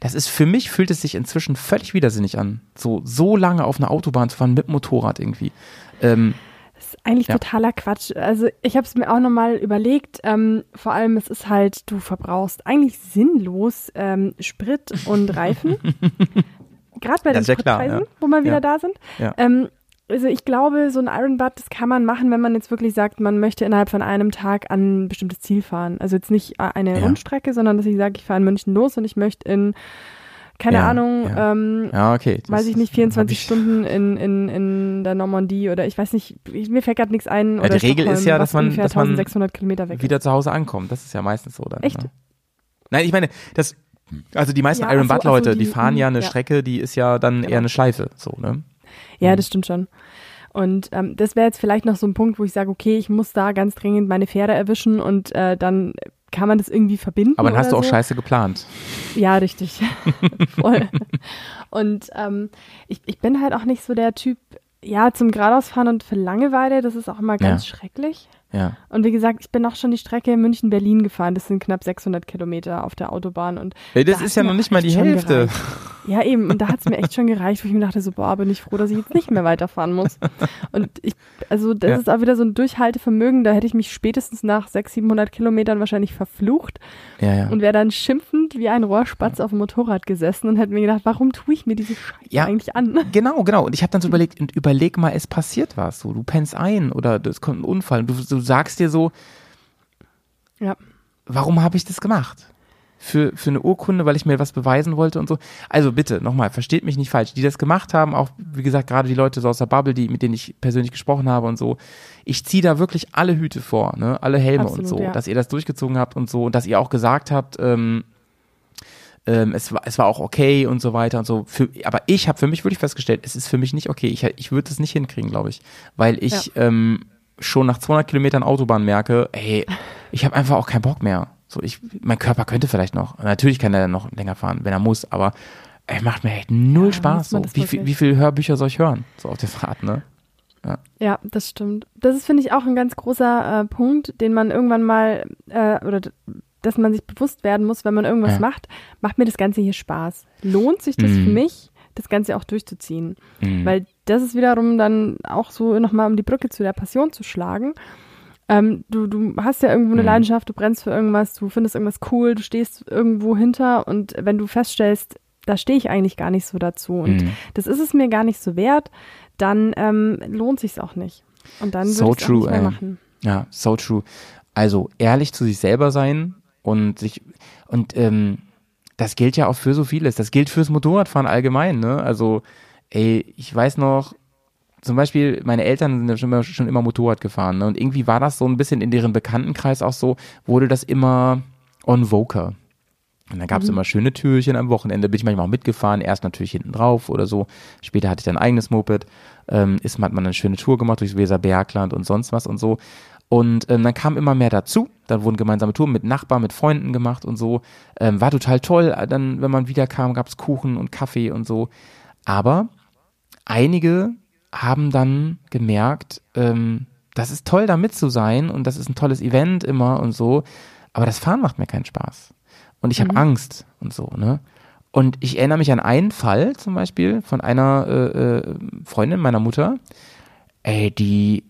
das ist für mich fühlt es sich inzwischen völlig widersinnig an. So, so lange auf einer Autobahn zu fahren mit Motorrad irgendwie. Ähm, Das ist eigentlich Ja. totaler Quatsch. Also ich habe es mir auch nochmal überlegt. Ähm, vor allem, es ist halt, du verbrauchst eigentlich sinnlos ähm, Sprit und Reifen. Gerade bei den Das Spritpreisen, ja. wo wir wieder da sind. Ja. Also ich glaube, so ein Iron Butt, das kann man machen, wenn man jetzt wirklich sagt, man möchte innerhalb von einem Tag an ein bestimmtes Ziel fahren. Also jetzt nicht äh, eine Ja. Rundstrecke, sondern dass ich sage, ich fahre in München los und ich möchte in, keine Ja, Ahnung, ja. ähm, okay. Das weiß ich nicht, hab 24 ich- Stunden in, in, in der Normandie oder ich weiß nicht, ich, mir fällt gerade nichts ein. Die Regel ist ja, dass man- dass man 1600 Kilometer weg wieder ist. zu Hause ankommt. Das ist ja meistens so dann. Echt? Ne? Nein, ich meine, das, also die meisten Ja, Iron Butt Leute, die, die- fahren ja eine ja. Strecke, die ist ja dann Genau. eher eine Schleife, so, ne? Ja, das stimmt schon. Und ähm, das wäre jetzt vielleicht noch so ein Punkt, wo ich sage, okay, ich muss da ganz dringend meine Fähre erwischen und äh, dann kann man das irgendwie verbinden. Aber dann hast du auch so. scheiße geplant. Ja, richtig. Voll. Und ähm, ich, ich bin halt auch nicht so der Typ, ja, zum geradeausfahren und für Langeweile, das ist auch immer ganz schrecklich. Ja. Und wie gesagt, ich bin auch schon die Strecke München-Berlin gefahren. Das sind knapp 600 Kilometer auf der Autobahn. Und Ey, das da ist ja noch nicht mal die Hälfte. Ja, eben. Und da hat es mir echt schon gereicht, wo ich mir dachte, so, boah, bin ich froh, dass ich jetzt nicht mehr weiterfahren muss. Und ich, also das Ja. ist auch wieder so ein Durchhaltevermögen. Da hätte ich mich spätestens nach 600, 700 Kilometern wahrscheinlich verflucht Ja, ja. und wäre dann schimpfend wie ein Rohrspatz auf dem Motorrad gesessen und hätte mir gedacht, warum tue ich mir diese Scheiße Ja. eigentlich an? Genau, genau. Und ich habe dann so überlegt, und überleg mal, es passiert was. So, du pennst ein oder es kommt ein Unfall. Und du, du sagst dir so, Ja. warum habe ich das gemacht? Für, für eine Urkunde, weil ich mir was beweisen wollte und so. Also bitte, nochmal, versteht mich nicht falsch. Die das gemacht haben, auch wie gesagt, gerade die Leute so aus der Bubble, die, mit denen ich persönlich gesprochen habe und so. Ich ziehe da wirklich alle Hüte vor, ne? alle Helme und Absolut, so, ja. dass ihr das durchgezogen habt und so und dass ihr auch gesagt habt, ähm, ähm, es, war, es war auch okay und so weiter und so. Für, aber ich habe für mich wirklich festgestellt, es ist für mich nicht okay. Ich, ich würde es nicht hinkriegen, glaube ich. Weil ich ähm, schon nach 200 Kilometern Autobahn merke, hey, ich habe einfach auch keinen Bock mehr. So, ich, mein Körper könnte vielleicht noch. Natürlich kann er noch länger fahren, wenn er muss, aber er macht mir echt null Ja, Spaß. So. Wie, viel, wie viele Hörbücher soll ich hören? So auf der Fahrt, ne? Ja, das stimmt. Das ist, finde ich, auch ein ganz großer äh, Punkt, den man irgendwann mal, äh, oder dass man sich bewusst werden muss, wenn man irgendwas Ja. macht, macht mir das Ganze hier Spaß? Lohnt sich das Mhm. für mich, das Ganze auch durchzuziehen? Mhm. Weil das ist wiederum dann auch so nochmal um die Brücke zu der Passion zu schlagen. Ähm, du, du hast ja irgendwo eine Mhm. Leidenschaft, du brennst für irgendwas, du findest irgendwas cool, du stehst irgendwo hinter und wenn du feststellst, da stehe ich eigentlich gar nicht so dazu und Mhm. das ist es mir gar nicht so wert, dann ähm, lohnt sich's auch nicht. Und dann So würde ich nicht mehr ey. machen. Ja, so true. Also ehrlich zu sich selber sein und sich und ähm, das gilt ja auch für so vieles. Das gilt fürs Motorradfahren allgemein, ne? Also, ey, ich weiß noch, zum Beispiel, meine Eltern sind ja schon immer, schon immer Motorrad gefahren, ne? Und irgendwie war das so ein bisschen in deren Bekanntenkreis auch so, wurde das immer on voker. Und dann gab es immer schöne Türchen am Wochenende, bin ich manchmal auch mitgefahren, erst natürlich hinten drauf oder so. Später hatte ich dann ein eigenes Moped. Ähm, ist, hat man eine schöne Tour gemacht durchs Weserbergland und sonst was und so. Und ähm, dann kam immer mehr dazu. Dann wurden gemeinsame Touren mit Nachbarn, mit Freunden gemacht und so. Ähm, war total toll. Dann, wenn man wiederkam, gab es Kuchen und Kaffee und so. Aber einige haben dann gemerkt, ähm, das ist toll, da mit zu sein und das ist ein tolles Event immer und so. Aber das Fahren macht mir keinen Spaß. Und ich habe Angst und so, ne? Und ich erinnere mich an einen Fall zum Beispiel von einer äh, äh, Freundin meiner Mutter, ey, die,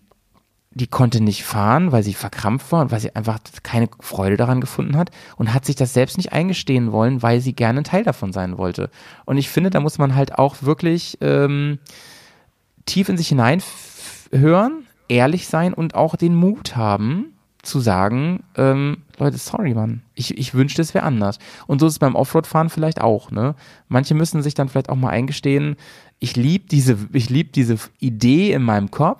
die konnte nicht fahren, weil sie verkrampft war und weil sie einfach keine Freude daran gefunden hat und hat sich das selbst nicht eingestehen wollen, weil sie gerne ein Teil davon sein wollte. Und ich finde, da muss man halt auch wirklich ähm, tief in sich hinein f- hören, ehrlich sein und auch den Mut haben, zu sagen, ähm, Leute, sorry, Mann. Ich, ich wünschte, es wäre anders. Und so ist es beim Offroad-Fahren vielleicht auch, ne? Manche müssen sich dann vielleicht auch mal eingestehen, ich liebe diese, ich liebe diese Idee in meinem Kopf,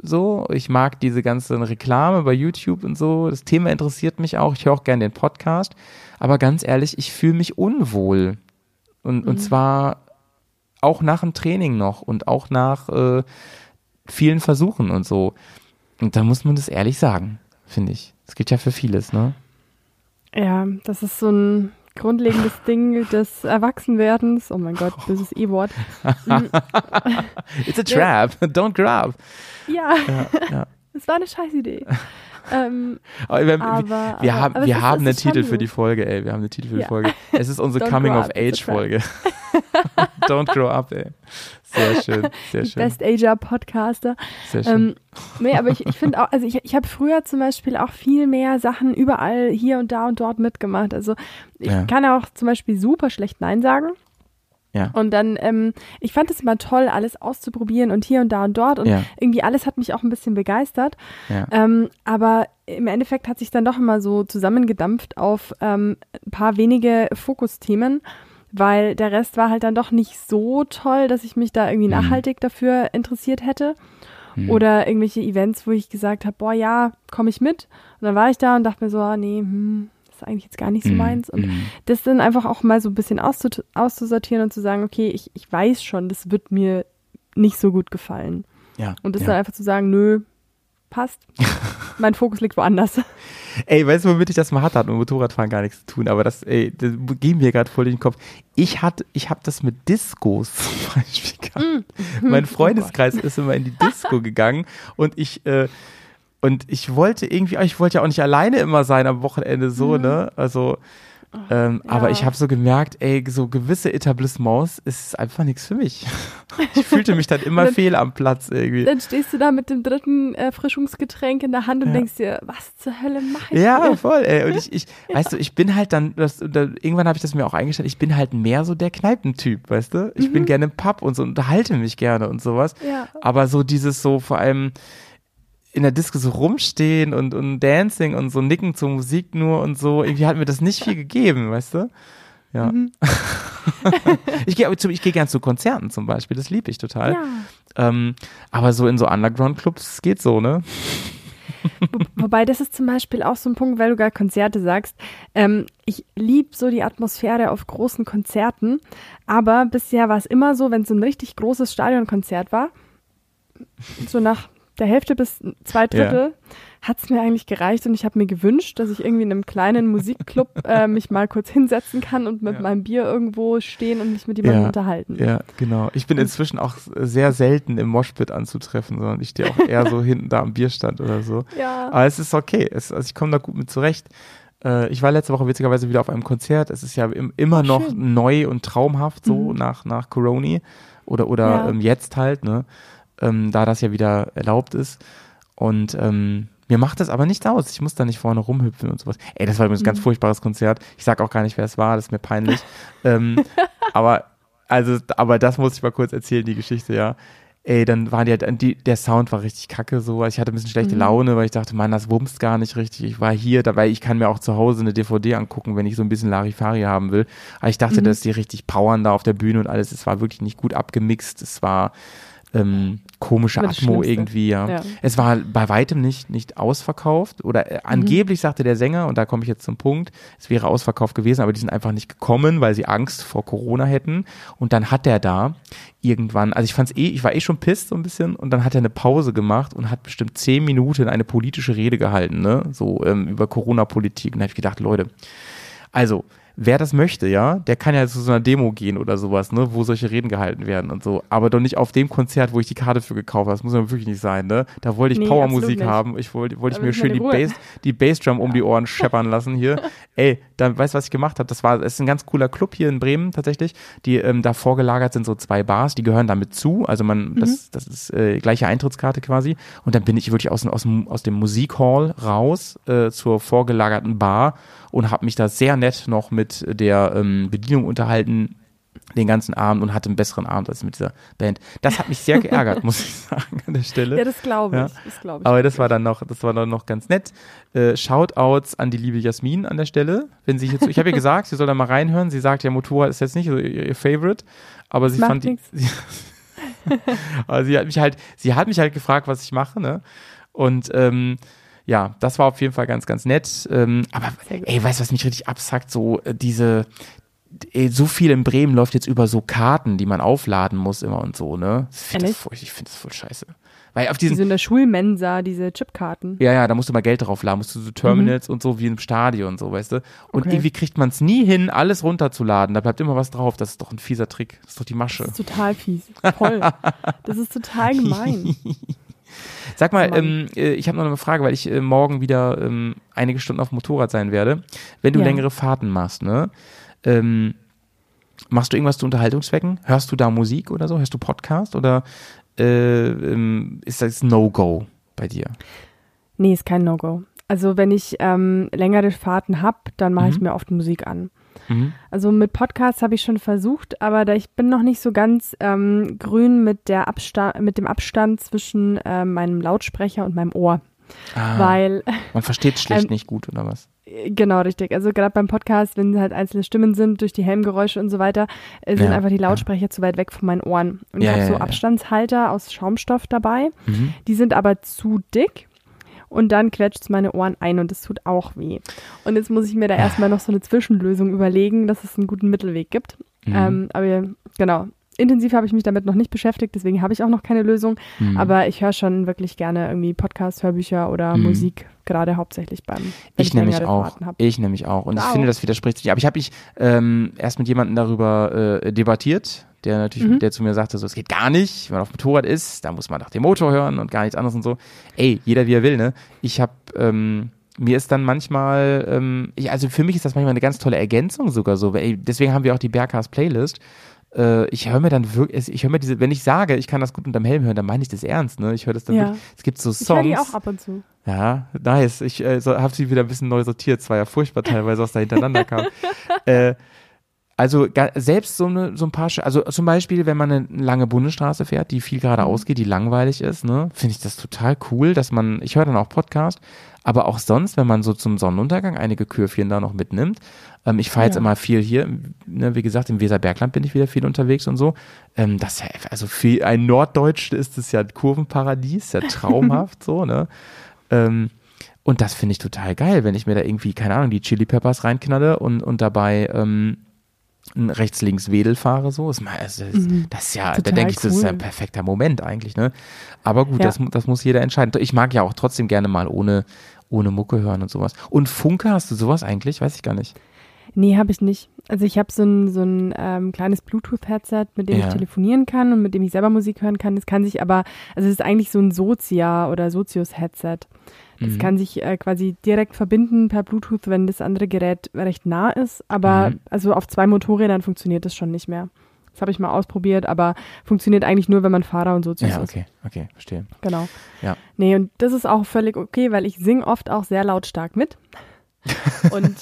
so. Ich mag diese ganze Reklame bei YouTube und so. Das Thema interessiert mich auch. Ich höre auch gerne den Podcast. Aber ganz ehrlich, ich fühle mich unwohl. Und, mhm. und zwar auch nach dem Training noch und auch nach äh, vielen Versuchen und so. Und da muss man das ehrlich sagen, finde ich. Das geht ja für vieles, ne? Ja, das ist so ein grundlegendes Ding des Erwachsenwerdens. Oh mein Gott, böses E-Wort. It's a trap. Don't grab. Ja. ja, ja. Es war eine Scheißidee. ähm, aber wir, aber, wir, haben, aber wir haben einen Titel für die Folge, ey. Wir haben einen Titel für die Folge. Es ist unsere Coming-of-Age-Folge. Don't grow up, ey. Sehr schön, sehr schön. Best Ager Podcaster. Sehr schön. Ähm, nee, aber ich, ich finde auch, also ich, ich habe früher zum Beispiel auch viel mehr Sachen überall hier und da und dort mitgemacht. Also ich ja. kann auch zum Beispiel super schlecht Nein sagen. Ja. Und dann, ähm, ich fand es immer toll, alles auszuprobieren und hier und da und dort. Und ja. irgendwie alles hat mich auch ein bisschen begeistert. Ja. Ähm, aber im Endeffekt hat sich dann doch immer so zusammengedampft auf ähm, ein paar wenige Fokusthemen weil der Rest war halt dann doch nicht so toll, dass ich mich da irgendwie mhm. nachhaltig dafür interessiert hätte. Mhm. Oder irgendwelche Events, wo ich gesagt habe, boah, ja, komme ich mit. Und dann war ich da und dachte mir so, ah, nee, hm, ist eigentlich jetzt gar nicht so mhm. meins. Und mhm. das dann einfach auch mal so ein bisschen auszusortieren und zu sagen, okay, ich, ich weiß schon, das wird mir nicht so gut gefallen. Ja. Und das ja. dann einfach zu sagen, nö, passt. mein Fokus liegt woanders. Ey, weißt du, womit ich das mal hatte? Hat mit Motorradfahren gar nichts zu tun, aber das, ey, das ging mir gerade voll in den Kopf. Ich hatte, ich habe das mit Discos zum Beispiel gehabt. Mm. Mein oh Freundeskreis oh ist immer in die Disco gegangen und ich, äh, und ich wollte irgendwie, ich wollte ja auch nicht alleine immer sein am Wochenende so, mm. ne? Also, ähm, ja. Aber ich habe so gemerkt, ey, so gewisse Etablissements ist einfach nichts für mich. Ich fühlte mich dann immer dann, fehl am Platz irgendwie. Dann stehst du da mit dem dritten Erfrischungsgetränk in der Hand und ja. denkst dir, was zur Hölle mache ich Ja, hier? voll, ey. Und ich, ich, weißt du, ich bin halt dann, das, da, irgendwann habe ich das mir auch eingestellt, ich bin halt mehr so der Kneipentyp, weißt du? Ich mhm. bin gerne im Pub und so unterhalte mich gerne und sowas. Ja. Aber so dieses so vor allem, in der Disco so rumstehen und, und Dancing und so nicken zur Musik nur und so. Irgendwie hat mir das nicht viel gegeben, weißt du? Ja. Mhm. ich gehe ich geh gern zu Konzerten zum Beispiel, das liebe ich total. Ja. Ähm, aber so in so Underground-Clubs geht so, ne? Wo, wobei, das ist zum Beispiel auch so ein Punkt, weil du gar Konzerte sagst. Ähm, ich liebe so die Atmosphäre auf großen Konzerten, aber bisher war es immer so, wenn es ein richtig großes Stadionkonzert war, so nach der Hälfte bis zwei Drittel ja. hat es mir eigentlich gereicht und ich habe mir gewünscht, dass ich irgendwie in einem kleinen Musikclub äh, mich mal kurz hinsetzen kann und mit ja. meinem Bier irgendwo stehen und mich mit jemandem ja. unterhalten. Ja, genau. Ich bin inzwischen auch sehr selten im Moshpit anzutreffen, sondern ich stehe auch eher so hinten da am Bierstand oder so. Ja. Aber es ist okay. Es, also ich komme da gut mit zurecht. Äh, ich war letzte Woche witzigerweise wieder auf einem Konzert. Es ist ja im, immer oh, noch neu und traumhaft so mhm. nach, nach Corona oder, oder ähm, jetzt halt, ne? Ähm, da das ja wieder erlaubt ist. Und ähm, mir macht das aber nichts aus. Ich muss da nicht vorne rumhüpfen und sowas. Ey, das war übrigens ein ganz mhm. furchtbares Konzert. Ich sag auch gar nicht, wer es war, das ist mir peinlich. ähm, aber, also, aber das muss ich mal kurz erzählen, die Geschichte, ja. Ey, dann war die halt, die, der Sound war richtig kacke, so. Also ich hatte ein bisschen schlechte mhm. Laune, weil ich dachte, man, das wumst gar nicht richtig. Ich war hier, dabei, ich kann mir auch zu Hause eine DVD angucken, wenn ich so ein bisschen Larifari haben will. Aber ich dachte, mhm. dass die richtig powern da auf der Bühne und alles. Es war wirklich nicht gut abgemixt. Es war, ähm, komische Atmo irgendwie, ja. ja. Es war bei weitem nicht, nicht ausverkauft oder äh, mhm. angeblich sagte der Sänger, und da komme ich jetzt zum Punkt, es wäre ausverkauft gewesen, aber die sind einfach nicht gekommen, weil sie Angst vor Corona hätten. Und dann hat der da irgendwann, also ich fand's eh, ich war eh schon pisst so ein bisschen und dann hat er eine Pause gemacht und hat bestimmt zehn Minuten eine politische Rede gehalten, ne, so ähm, über Corona-Politik. Und da habe ich gedacht, Leute, also wer das möchte, ja, der kann ja zu so einer Demo gehen oder sowas, ne, wo solche Reden gehalten werden und so. Aber doch nicht auf dem Konzert, wo ich die Karte für gekauft habe. Das muss ja wirklich nicht sein, ne? Da wollte ich nee, Powermusik haben. Ich wollte, wollte ich mir schön die Bass, die Bassdrum um die Ohren scheppern lassen hier. Ey, dann weißt du, was ich gemacht habe? Das war, es ist ein ganz cooler Club hier in Bremen tatsächlich. Die ähm, da vorgelagert sind so zwei Bars, die gehören damit zu. Also man, mhm. das, das ist äh, gleiche Eintrittskarte quasi. Und dann bin ich wirklich aus, aus, aus dem Musikhall raus äh, zur vorgelagerten Bar und habe mich da sehr nett noch mit der ähm, Bedienung unterhalten. Den ganzen Abend und hatte einen besseren Abend als mit dieser Band. Das hat mich sehr geärgert, muss ich sagen, an der Stelle. Ja, das glaube ich. Ja. Das glaub ich Aber das war dann noch, das war dann noch ganz nett. Äh, Shoutouts an die liebe Jasmin an der Stelle. Wenn sie jetzt, ich habe ihr gesagt, sie soll da mal reinhören. Sie sagt, ja, Motorrad ist jetzt nicht so ihr, ihr Favorite, aber sie Macht fand die, sie, aber sie hat mich halt, sie hat mich halt gefragt, was ich mache, ne? Und ähm, ja, das war auf jeden Fall ganz, ganz nett. Ähm, aber ey, weißt du, was mich richtig absackt? So äh, diese, so viel in Bremen läuft jetzt über so Karten, die man aufladen muss immer und so, ne? Ich finde das, ich find das voll scheiße. Weil auf diesen, diese in der Schulmensa, diese Chipkarten. Ja, ja, da musst du mal Geld draufladen, musst du so Terminals mhm. und so wie im Stadion und so, weißt du? Und okay. irgendwie kriegt man es nie hin, alles runterzuladen. Da bleibt immer was drauf. Das ist doch ein fieser Trick. Das ist doch die Masche. Das ist total fies. Voll. das ist total gemein. Sag mal, ähm, äh, ich habe noch eine Frage, weil ich äh, morgen wieder ähm, einige Stunden auf dem Motorrad sein werde. Wenn du ja. längere Fahrten machst, ne? Ähm, machst du irgendwas zu Unterhaltungszwecken? Hörst du da Musik oder so? Hörst du Podcast oder äh, ähm, ist das No-Go bei dir? Nee, ist kein No-Go. Also wenn ich ähm, längere Fahrten habe, dann mache mhm. ich mir oft Musik an. Mhm. Also mit Podcasts habe ich schon versucht, aber da ich bin noch nicht so ganz ähm, grün mit, der Abstand, mit dem Abstand zwischen äh, meinem Lautsprecher und meinem Ohr. Ah, weil man versteht schlecht ähm, nicht gut oder was? Genau, richtig. Also gerade beim Podcast, wenn halt einzelne Stimmen sind durch die Helmgeräusche und so weiter, äh, sind ja, einfach die Lautsprecher ja. zu weit weg von meinen Ohren. Und ja, ich habe so Abstandshalter aus Schaumstoff dabei. Mhm. Die sind aber zu dick und dann quetscht es meine Ohren ein und es tut auch weh. Und jetzt muss ich mir da erstmal noch so eine Zwischenlösung überlegen, dass es einen guten Mittelweg gibt. Mhm. Ähm, aber genau, intensiv habe ich mich damit noch nicht beschäftigt, deswegen habe ich auch noch keine Lösung. Mhm. Aber ich höre schon wirklich gerne irgendwie Podcasts, Hörbücher oder mhm. Musik, gerade hauptsächlich beim. Ich, ich nämlich auch. Ich nämlich auch. Und wow. ich finde, das widerspricht sich. Aber ich habe mich ähm, erst mit jemandem darüber äh, debattiert, der natürlich, mhm. der zu mir sagte, so, es geht gar nicht, wenn man auf dem Motorrad ist, da muss man nach dem Motor hören und gar nichts anderes und so. Ey, jeder wie er will, ne? Ich habe ähm, mir ist dann manchmal, ähm, ich, also für mich ist das manchmal eine ganz tolle Ergänzung sogar so. Weil, ey, deswegen haben wir auch die Berghaus Playlist, äh, ich höre mir dann wirklich, ich höre mir diese, wenn ich sage, ich kann das gut unterm Helm hören, dann meine ich das ernst, ne? Ich höre das dann ja. wirklich, es gibt so Songs. Ich höre die auch ab und zu. Ja, nice. Ich äh, so, habe sie wieder ein bisschen neu sortiert. Es war ja furchtbar teilweise, was da hintereinander kam. äh, also selbst so, eine, so ein paar, also zum Beispiel, wenn man eine lange Bundesstraße fährt, die viel geradeaus mhm. geht, die langweilig ist, ne, finde ich das total cool, dass man, ich höre dann auch Podcast, aber auch sonst, wenn man so zum Sonnenuntergang einige Kürfchen da noch mitnimmt. Ähm, ich fahre jetzt ja. immer viel hier, ne, wie gesagt, im Weserbergland bin ich wieder viel unterwegs und so. Ähm, das ja, also für ein Norddeutsch ist es ja ein Kurvenparadies, ja traumhaft so, ne? Ähm, und das finde ich total geil, wenn ich mir da irgendwie, keine Ahnung, die Chili Peppers reinknalle und, und dabei ähm, rechts-links-Wedel fahre, so. Das, das, mhm. das ist ja, Total da denke ich, das ist ja ein perfekter Moment eigentlich, ne? Aber gut, ja. das, das muss jeder entscheiden. Ich mag ja auch trotzdem gerne mal ohne, ohne Mucke hören und sowas. Und Funke, hast du sowas eigentlich? Weiß ich gar nicht. Nee, habe ich nicht. Also ich habe so ein, so ein ähm, kleines Bluetooth-Headset, mit dem ja. ich telefonieren kann und mit dem ich selber Musik hören kann. Das kann sich aber, also es ist eigentlich so ein Sozia oder Sozius-Headset. Das mhm. kann sich äh, quasi direkt verbinden per Bluetooth, wenn das andere Gerät recht nah ist. Aber mhm. also auf zwei Motorrädern funktioniert das schon nicht mehr. Das habe ich mal ausprobiert, aber funktioniert eigentlich nur, wenn man Fahrer und Sozius ja, okay, ist. okay, verstehe. Genau. Ja. Nee, und das ist auch völlig okay, weil ich singe oft auch sehr lautstark mit. Und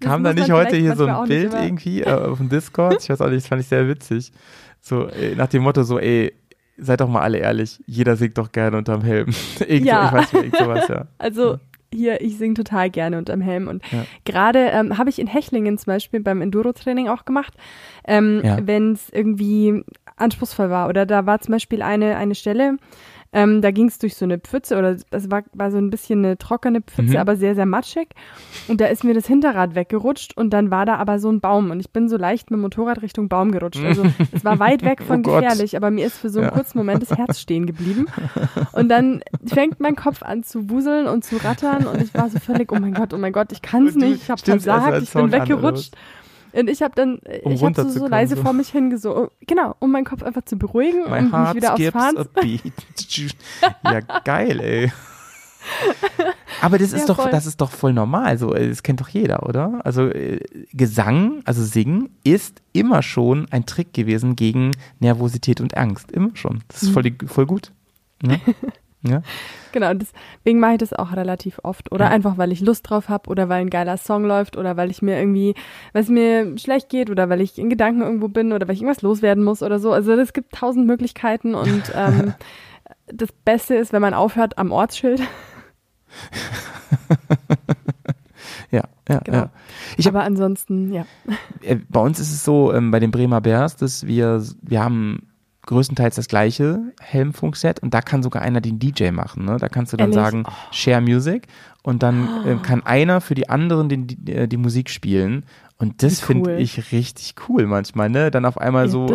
Kam da nicht heute hier so ein Bild irgendwie äh, auf dem Discord? Ich weiß auch nicht, das fand ich sehr witzig. So, ey, nach dem Motto so, ey, seid doch mal alle ehrlich, jeder singt doch gerne unterm Helm. irgend ja. ich weiß nicht, irgend sowas, ja. Also hier, ich singe total gerne unterm Helm. Und ja. gerade ähm, habe ich in Hechlingen zum Beispiel beim Enduro-Training auch gemacht, ähm, ja. wenn es irgendwie anspruchsvoll war. Oder da war zum Beispiel eine, eine Stelle, ähm, da ging es durch so eine Pfütze oder das war, war so ein bisschen eine trockene Pfütze, mhm. aber sehr, sehr matschig. Und da ist mir das Hinterrad weggerutscht und dann war da aber so ein Baum und ich bin so leicht mit dem Motorrad Richtung Baum gerutscht. Also es war weit weg von oh gefährlich, aber mir ist für so einen ja. kurzen Moment das Herz stehen geblieben. Und dann fängt mein Kopf an zu wuseln und zu rattern und ich war so völlig, oh mein Gott, oh mein Gott, ich kann es nicht, ich habe versagt, also ich bin weggerutscht. An, und ich habe dann, um ich habe so, so leise so. vor mich hingeso, genau, um meinen Kopf einfach zu beruhigen My und mich wieder aufs Fahren. ja, geil, ey. Aber das ist ja, doch, voll. das ist doch voll normal. So, äh, das kennt doch jeder, oder? Also äh, Gesang, also Singen, ist immer schon ein Trick gewesen gegen Nervosität und Angst. Immer schon. Das ist voll, voll gut. Ne? Ja? Genau, deswegen mache ich das auch relativ oft. Oder ja. einfach, weil ich Lust drauf habe oder weil ein geiler Song läuft oder weil ich mir irgendwie, weil es mir schlecht geht oder weil ich in Gedanken irgendwo bin oder weil ich irgendwas loswerden muss oder so. Also es gibt tausend Möglichkeiten und ähm, das Beste ist, wenn man aufhört am Ortsschild. ja, ja, genau. ja. Ich Aber ansonsten, ja. Äh, bei uns ist es so, ähm, bei den Bremer Bears, dass wir, wir haben größtenteils das gleiche Helmfunkset und da kann sogar einer den DJ machen. Ne? Da kannst du dann Ehrlich? sagen, oh. Share Music und dann äh, kann einer für die anderen den, die, äh, die Musik spielen und das cool. finde ich richtig cool manchmal, ne? Dann auf einmal ja, so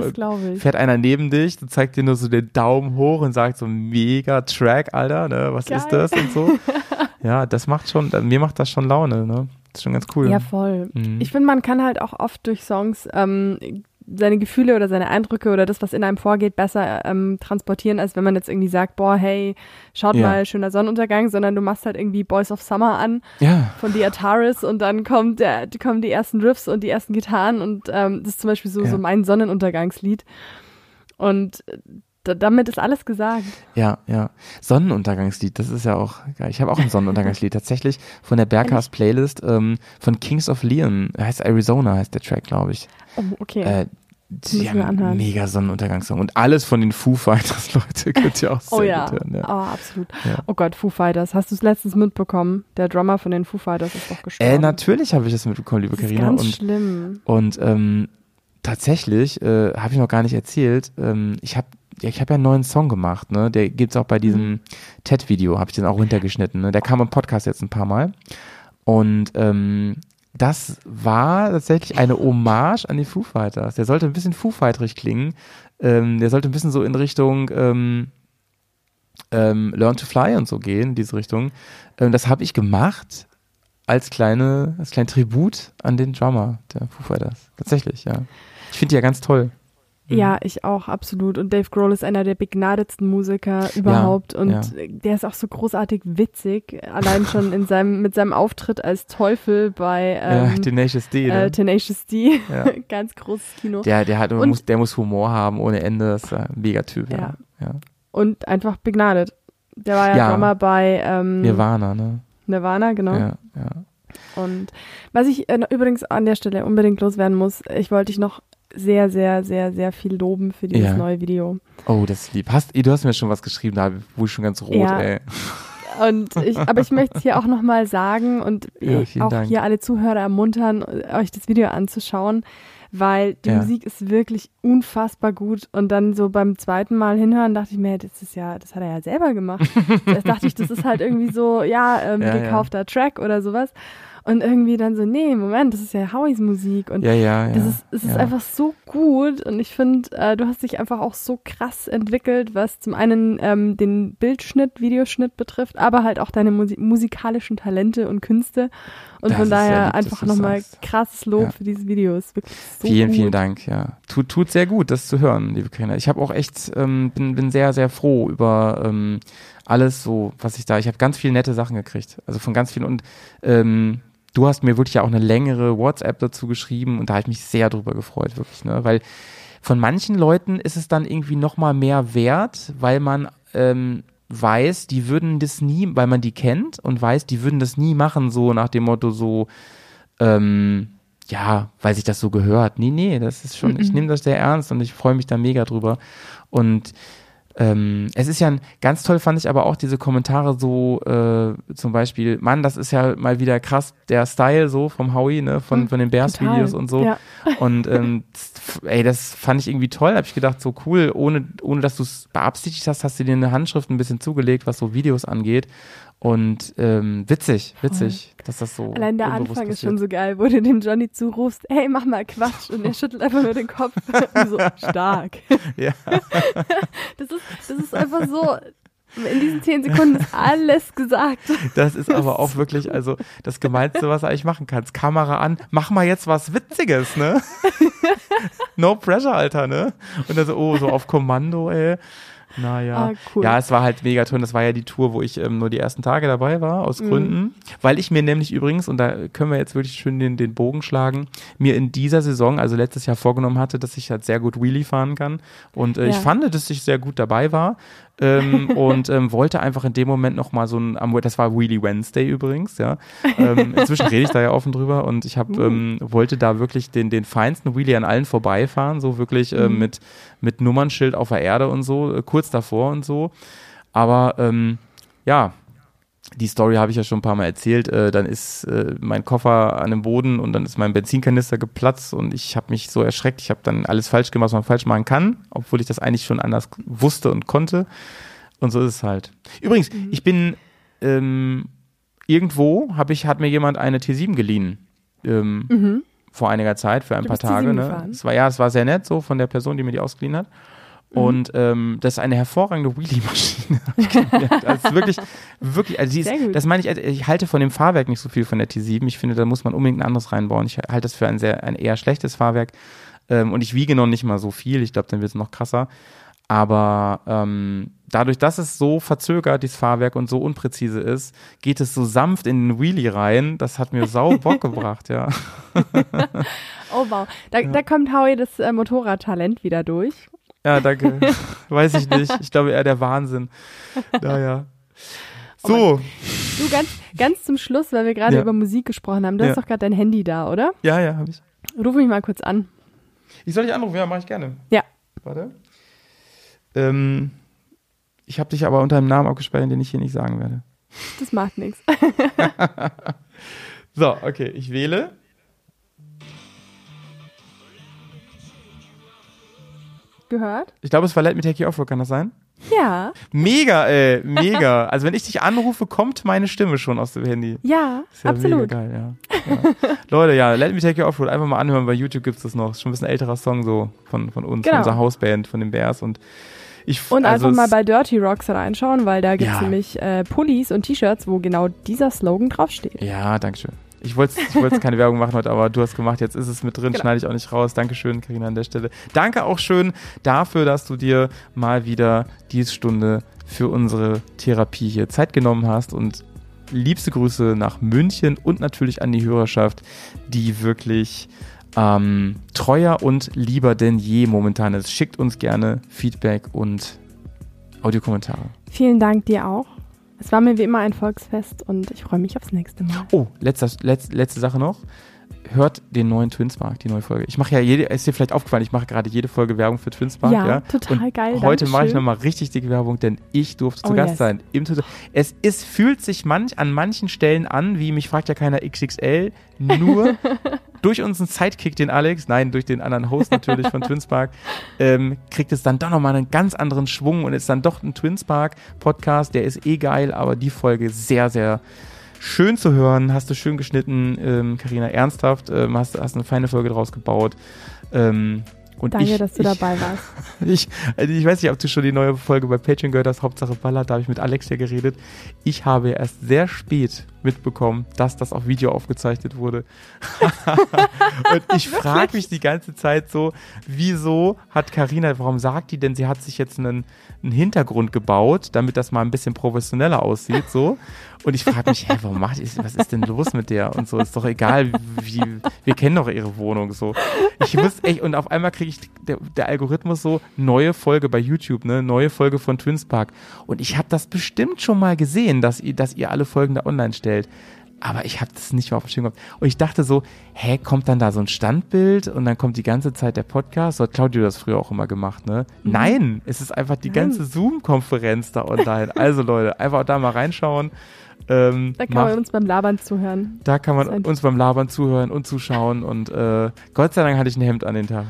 fährt einer neben dich, du zeigt dir nur so den Daumen hoch und sagt so mega Track, Alter, ne? Was Geil. ist das und so. ja, das macht schon, mir macht das schon Laune, ne? Das ist schon ganz cool. Ja, voll. Mhm. Ich finde, man kann halt auch oft durch Songs ähm, seine Gefühle oder seine Eindrücke oder das, was in einem vorgeht, besser ähm, transportieren, als wenn man jetzt irgendwie sagt, boah, hey, schaut ja. mal, schöner Sonnenuntergang, sondern du machst halt irgendwie Boys of Summer an ja. von The Ataris und dann kommt der, kommen die ersten Riffs und die ersten Gitarren und ähm, das ist zum Beispiel so, ja. so mein Sonnenuntergangslied. Und damit ist alles gesagt. Ja, ja. Sonnenuntergangslied, das ist ja auch geil. Ich habe auch ein Sonnenuntergangslied tatsächlich von der Berghaus Playlist ähm, von Kings of Leon. Heißt Arizona heißt der Track, glaube ich. Oh, okay. Äh, die haben mega Sonnenuntergangssong. Und alles von den Foo Fighters, Leute, könnt ihr auch oh sehr oh, ja. gut hören. Ja. Oh, absolut. Ja. Oh Gott, Foo Fighters. Hast du es letztens mitbekommen? Der Drummer von den Foo Fighters ist doch gestorben. Äh, natürlich habe ich das mitbekommen, liebe Karina. Ganz und, schlimm. Und ähm, tatsächlich, äh, habe ich noch gar nicht erzählt, ähm, ich habe ja, ich habe ja einen neuen Song gemacht, ne? Der gibt's auch bei diesem mhm. TED-Video, habe ich den auch runtergeschnitten. Ne? Der kam im Podcast jetzt ein paar Mal. Und ähm, das war tatsächlich eine Hommage an die Foo Fighters. Der sollte ein bisschen Foo Fighterig klingen. Ähm, der sollte ein bisschen so in Richtung ähm, ähm, Learn to Fly und so gehen, in diese Richtung. Ähm, das habe ich gemacht als kleine, als kleine Tribut an den Drummer der Foo Fighters. Tatsächlich, ja. Ich finde die ja ganz toll. Ja, mhm. ich auch, absolut. Und Dave Grohl ist einer der begnadetsten Musiker überhaupt. Ja, und ja. der ist auch so großartig witzig. Allein schon in seinem, mit seinem Auftritt als Teufel bei ähm, ja, Tenacious D. Ne? Äh, Tenacious D. Ganz großes Kino. Der, der, hat, und, muss, der muss Humor haben ohne Ende. Das ist ein Megatyp. Ja. ja. Und einfach begnadet. Der war ja, ja. Drummer bei ähm, Nirvana, ne? Nirvana, genau. Ja, ja. Und was ich äh, übrigens an der Stelle unbedingt loswerden muss, ich wollte dich noch sehr, sehr, sehr, sehr viel loben für dieses ja. neue Video. Oh, das ist lieb. Hast, du hast mir schon was geschrieben, da wurde ich schon ganz rot, ja. ey. Und ich, aber ich möchte es hier auch nochmal sagen und ja, auch Dank. hier alle Zuhörer ermuntern, euch das Video anzuschauen, weil die ja. Musik ist wirklich unfassbar gut. Und dann so beim zweiten Mal hinhören dachte ich mir, das ist ja, das hat er ja selber gemacht. das dachte ich, das ist halt irgendwie so, ja, ähm, ja gekaufter Track oder sowas. Und irgendwie dann so, nee, Moment, das ist ja Howies Musik. Und ja, ja, ja, das ist, es ist einfach so gut. Und ich finde, äh, du hast dich einfach auch so krass entwickelt, was zum einen ähm, den Bildschnitt, Videoschnitt betrifft, aber halt auch deine Musi musikalischen Talente und Künste. Und das von daher lieb, einfach nochmal krasses Lob für dieses Video. Ist wirklich so Vielen, gut. vielen Dank, ja. Tut, tut sehr gut, das zu hören, liebe Karina. Ich habe auch echt, ähm, bin, bin sehr, sehr froh über ähm, alles so, was ich da, ich habe ganz viele nette Sachen gekriegt. Also von ganz vielen und ähm, du hast mir wirklich ja auch eine längere WhatsApp dazu geschrieben und da habe ich mich sehr drüber gefreut, wirklich, ne? Weil von manchen Leuten ist es dann irgendwie nochmal mehr wert, weil man ähm, weiß, die würden das nie, weil man die kennt und weiß, die würden das nie machen, so nach dem Motto so, ähm, ja, weil sich das so gehört. Nee, nee, das ist schon, -mm. ich nehme das sehr ernst und ich freue mich da mega drüber. Und ähm, es ist ja ein, ganz toll fand ich aber auch diese Kommentare so, äh, zum Beispiel, Mann, das ist ja mal wieder krass, der Style so vom Howie, ne, von, hm, von den Bears-Videos und so. Ja. Und ähm, ey, das fand ich irgendwie toll, habe ich gedacht, so cool, ohne, ohne dass du es beabsichtigt hast, hast du dir eine Handschrift ein bisschen zugelegt, was so Videos angeht. Und ähm, witzig, witzig, Voll. dass das so. Allein der Anfang passiert. ist schon so geil, wo du dem Johnny zurufst, hey, mach mal Quatsch. Und er schüttelt einfach nur den Kopf. so, stark. Ja. das, ist, das ist einfach so. In diesen zehn Sekunden ist alles gesagt. Das ist aber auch wirklich, also das Gemeinste, was du eigentlich machen kannst. Kamera an, mach mal jetzt was Witziges, ne? no pressure, Alter, ne? Und dann so, oh, so auf Kommando, ey. Naja. Ah, cool. Ja, es war halt mega toll. Das war ja die Tour, wo ich ähm, nur die ersten Tage dabei war, aus mhm. Gründen. Weil ich mir nämlich übrigens, und da können wir jetzt wirklich schön den, den Bogen schlagen, mir in dieser Saison, also letztes Jahr vorgenommen hatte, dass ich halt sehr gut Wheelie fahren kann. Und äh, ja. ich fand, dass ich sehr gut dabei war. Ähm, und ähm, wollte einfach in dem Moment nochmal so ein, das war Wheelie Wednesday übrigens, ja. Ähm, inzwischen rede ich da ja offen drüber und ich habe, uh. ähm, wollte da wirklich den, den feinsten Wheelie an allen vorbeifahren, so wirklich äh, mhm. mit, mit Nummernschild auf der Erde und so, äh, kurz davor und so. Aber ähm, ja, die Story habe ich ja schon ein paar Mal erzählt. Äh, dann ist äh, mein Koffer an dem Boden und dann ist mein Benzinkanister geplatzt und ich habe mich so erschreckt. Ich habe dann alles falsch gemacht, was man falsch machen kann, obwohl ich das eigentlich schon anders wusste und konnte. Und so ist es halt. Übrigens, mhm. ich bin ähm, irgendwo habe ich hat mir jemand eine T7 geliehen ähm, mhm. vor einiger Zeit für ein du paar Tage. Ne? Es war ja, es war sehr nett so von der Person, die mir die ausgeliehen hat. Mhm. Und ähm, das ist eine hervorragende Wheelie-Maschine. also wirklich, wirklich, also ist, das meine ich, also ich halte von dem Fahrwerk nicht so viel von der T7. Ich finde, da muss man unbedingt ein anderes reinbauen. Ich halte das für ein sehr, ein eher schlechtes Fahrwerk. Ähm, und ich wiege noch nicht mal so viel. Ich glaube, dann wird es noch krasser. Aber ähm, dadurch, dass es so verzögert, dieses Fahrwerk und so unpräzise ist, geht es so sanft in den Wheelie rein. Das hat mir sau Bock gebracht, ja. oh wow, da, ja. da kommt Howie das äh, Motorradtalent wieder durch. Ja, danke. Weiß ich nicht. Ich glaube eher der Wahnsinn. Naja. Oh so. Du, ganz, ganz zum Schluss, weil wir gerade ja. über Musik gesprochen haben. Du ja. hast doch gerade dein Handy da, oder? Ja, ja, habe ich. Ruf mich mal kurz an. Ich soll dich anrufen? Ja, mache ich gerne. Ja. Warte. Ähm, ich habe dich aber unter einem Namen abgesperrt, den ich hier nicht sagen werde. Das macht nichts. so, okay, ich wähle. Gehört? Ich glaube, es war Let Me Take You Off, kann das sein? Ja. Mega, ey, mega. Also wenn ich dich anrufe, kommt meine Stimme schon aus dem Handy. Ja, ja absolut. Mega geil, ja. ja. Leute, ja, Let Me Take You Off einfach mal anhören, bei YouTube gibt es das noch. Ist schon ein bisschen älterer Song so von, von uns, genau. von unserer Hausband, von den Bears und ich, und also einfach mal bei Dirty Rocks reinschauen, weil da gibt es nämlich äh, Pullis und T-Shirts, wo genau dieser Slogan draufsteht. Ja, danke schön. Ich wollte ich wollte keine Werbung machen heute, aber du hast gemacht, jetzt ist es mit drin, genau. schneide ich auch nicht raus. Dankeschön, Karina, an der Stelle. Danke auch schön dafür, dass du dir mal wieder diese Stunde für unsere Therapie hier Zeit genommen hast und liebste Grüße nach München und natürlich an die Hörerschaft, die wirklich ähm, treuer und lieber denn je momentan ist. Schickt uns gerne Feedback und Audiokommentare. Vielen Dank dir auch. Es war mir wie immer ein Volksfest und ich freue mich aufs nächste Mal. Oh, letzter, letz, letzte Sache noch. Hört den neuen Twinspark, die neue Folge. Ich mache ja jede, ist dir vielleicht aufgefallen, ich mache gerade jede Folge Werbung für Twinspark. Ja, ja? total und geil. Heute mache ich nochmal richtig dicke Werbung, denn ich durfte oh, zu Gast yes. sein. Im es ist, fühlt sich manch, an manchen Stellen an, wie mich fragt ja keiner XXL, nur durch unseren Sidekick, den Alex, nein, durch den anderen Host natürlich von Twinspark, ähm, kriegt es dann doch nochmal einen ganz anderen Schwung und ist dann doch ein Twinspark-Podcast, der ist eh geil, aber die Folge sehr, sehr schön zu hören. Hast du schön geschnitten, Karina, ähm, ernsthaft, ähm, hast, hast eine feine Folge draus gebaut. Ähm, und Danke, ich, dass du ich, dabei warst. Ich, also ich weiß nicht, ob du schon die neue Folge bei Patreon gehört hast, Hauptsache Ballert, da habe ich mit Alex ja geredet. Ich habe erst sehr spät mitbekommen, dass das auf Video aufgezeichnet wurde. und ich frage mich die ganze Zeit so, wieso hat Karina, warum sagt die denn, sie hat sich jetzt einen, einen Hintergrund gebaut, damit das mal ein bisschen professioneller aussieht, so. Und ich frage mich, hä, warum macht die, was ist denn los mit der? Und so, ist doch egal, wie, wir kennen doch ihre Wohnung, so. Ich muss echt, und auf einmal kriege ich der, der, Algorithmus so, neue Folge bei YouTube, ne, neue Folge von Twinspark. Und ich habe das bestimmt schon mal gesehen, dass ihr, dass ihr alle Folgen da online stellt aber ich habe das nicht mehr auf dem Schirm gehabt. Und ich dachte so, hä, kommt dann da so ein Standbild und dann kommt die ganze Zeit der Podcast? So hat Claudio das früher auch immer gemacht, ne? Mhm. Nein, es ist einfach die Nein. ganze Zoom-Konferenz da online. also Leute, einfach da mal reinschauen. Ähm, da kann mach, man uns beim Labern zuhören. Da kann man uns beim Labern zuhören und zuschauen und äh, Gott sei Dank hatte ich ein Hemd an den Tag.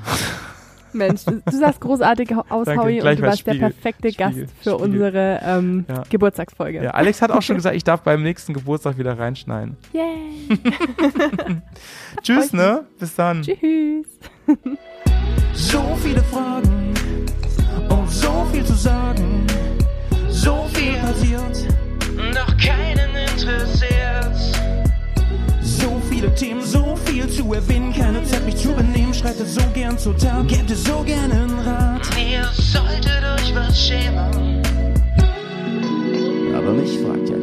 Mensch, du, sahst großartig aus, Danke, Howie, und du warst Spiegel, der perfekte Spiegel, Gast für Spiegel. unsere ähm, ja. Geburtstagsfolge. Ja, Alex hat auch schon gesagt, ich darf beim nächsten Geburtstag wieder reinschneiden. Yay! Tschüss, ne? Bis dann. Tschüss. so viele Fragen und so viel zu sagen. So viel passiert, doch keinen interessiert. So viele Themen, so viel zu erwähnen, keine Zeit mich zu benehmen. Schreitet so gern zur Tat, gebt so gern einen Rat. Ihr solltet euch was schämen. Aber mich fragt ja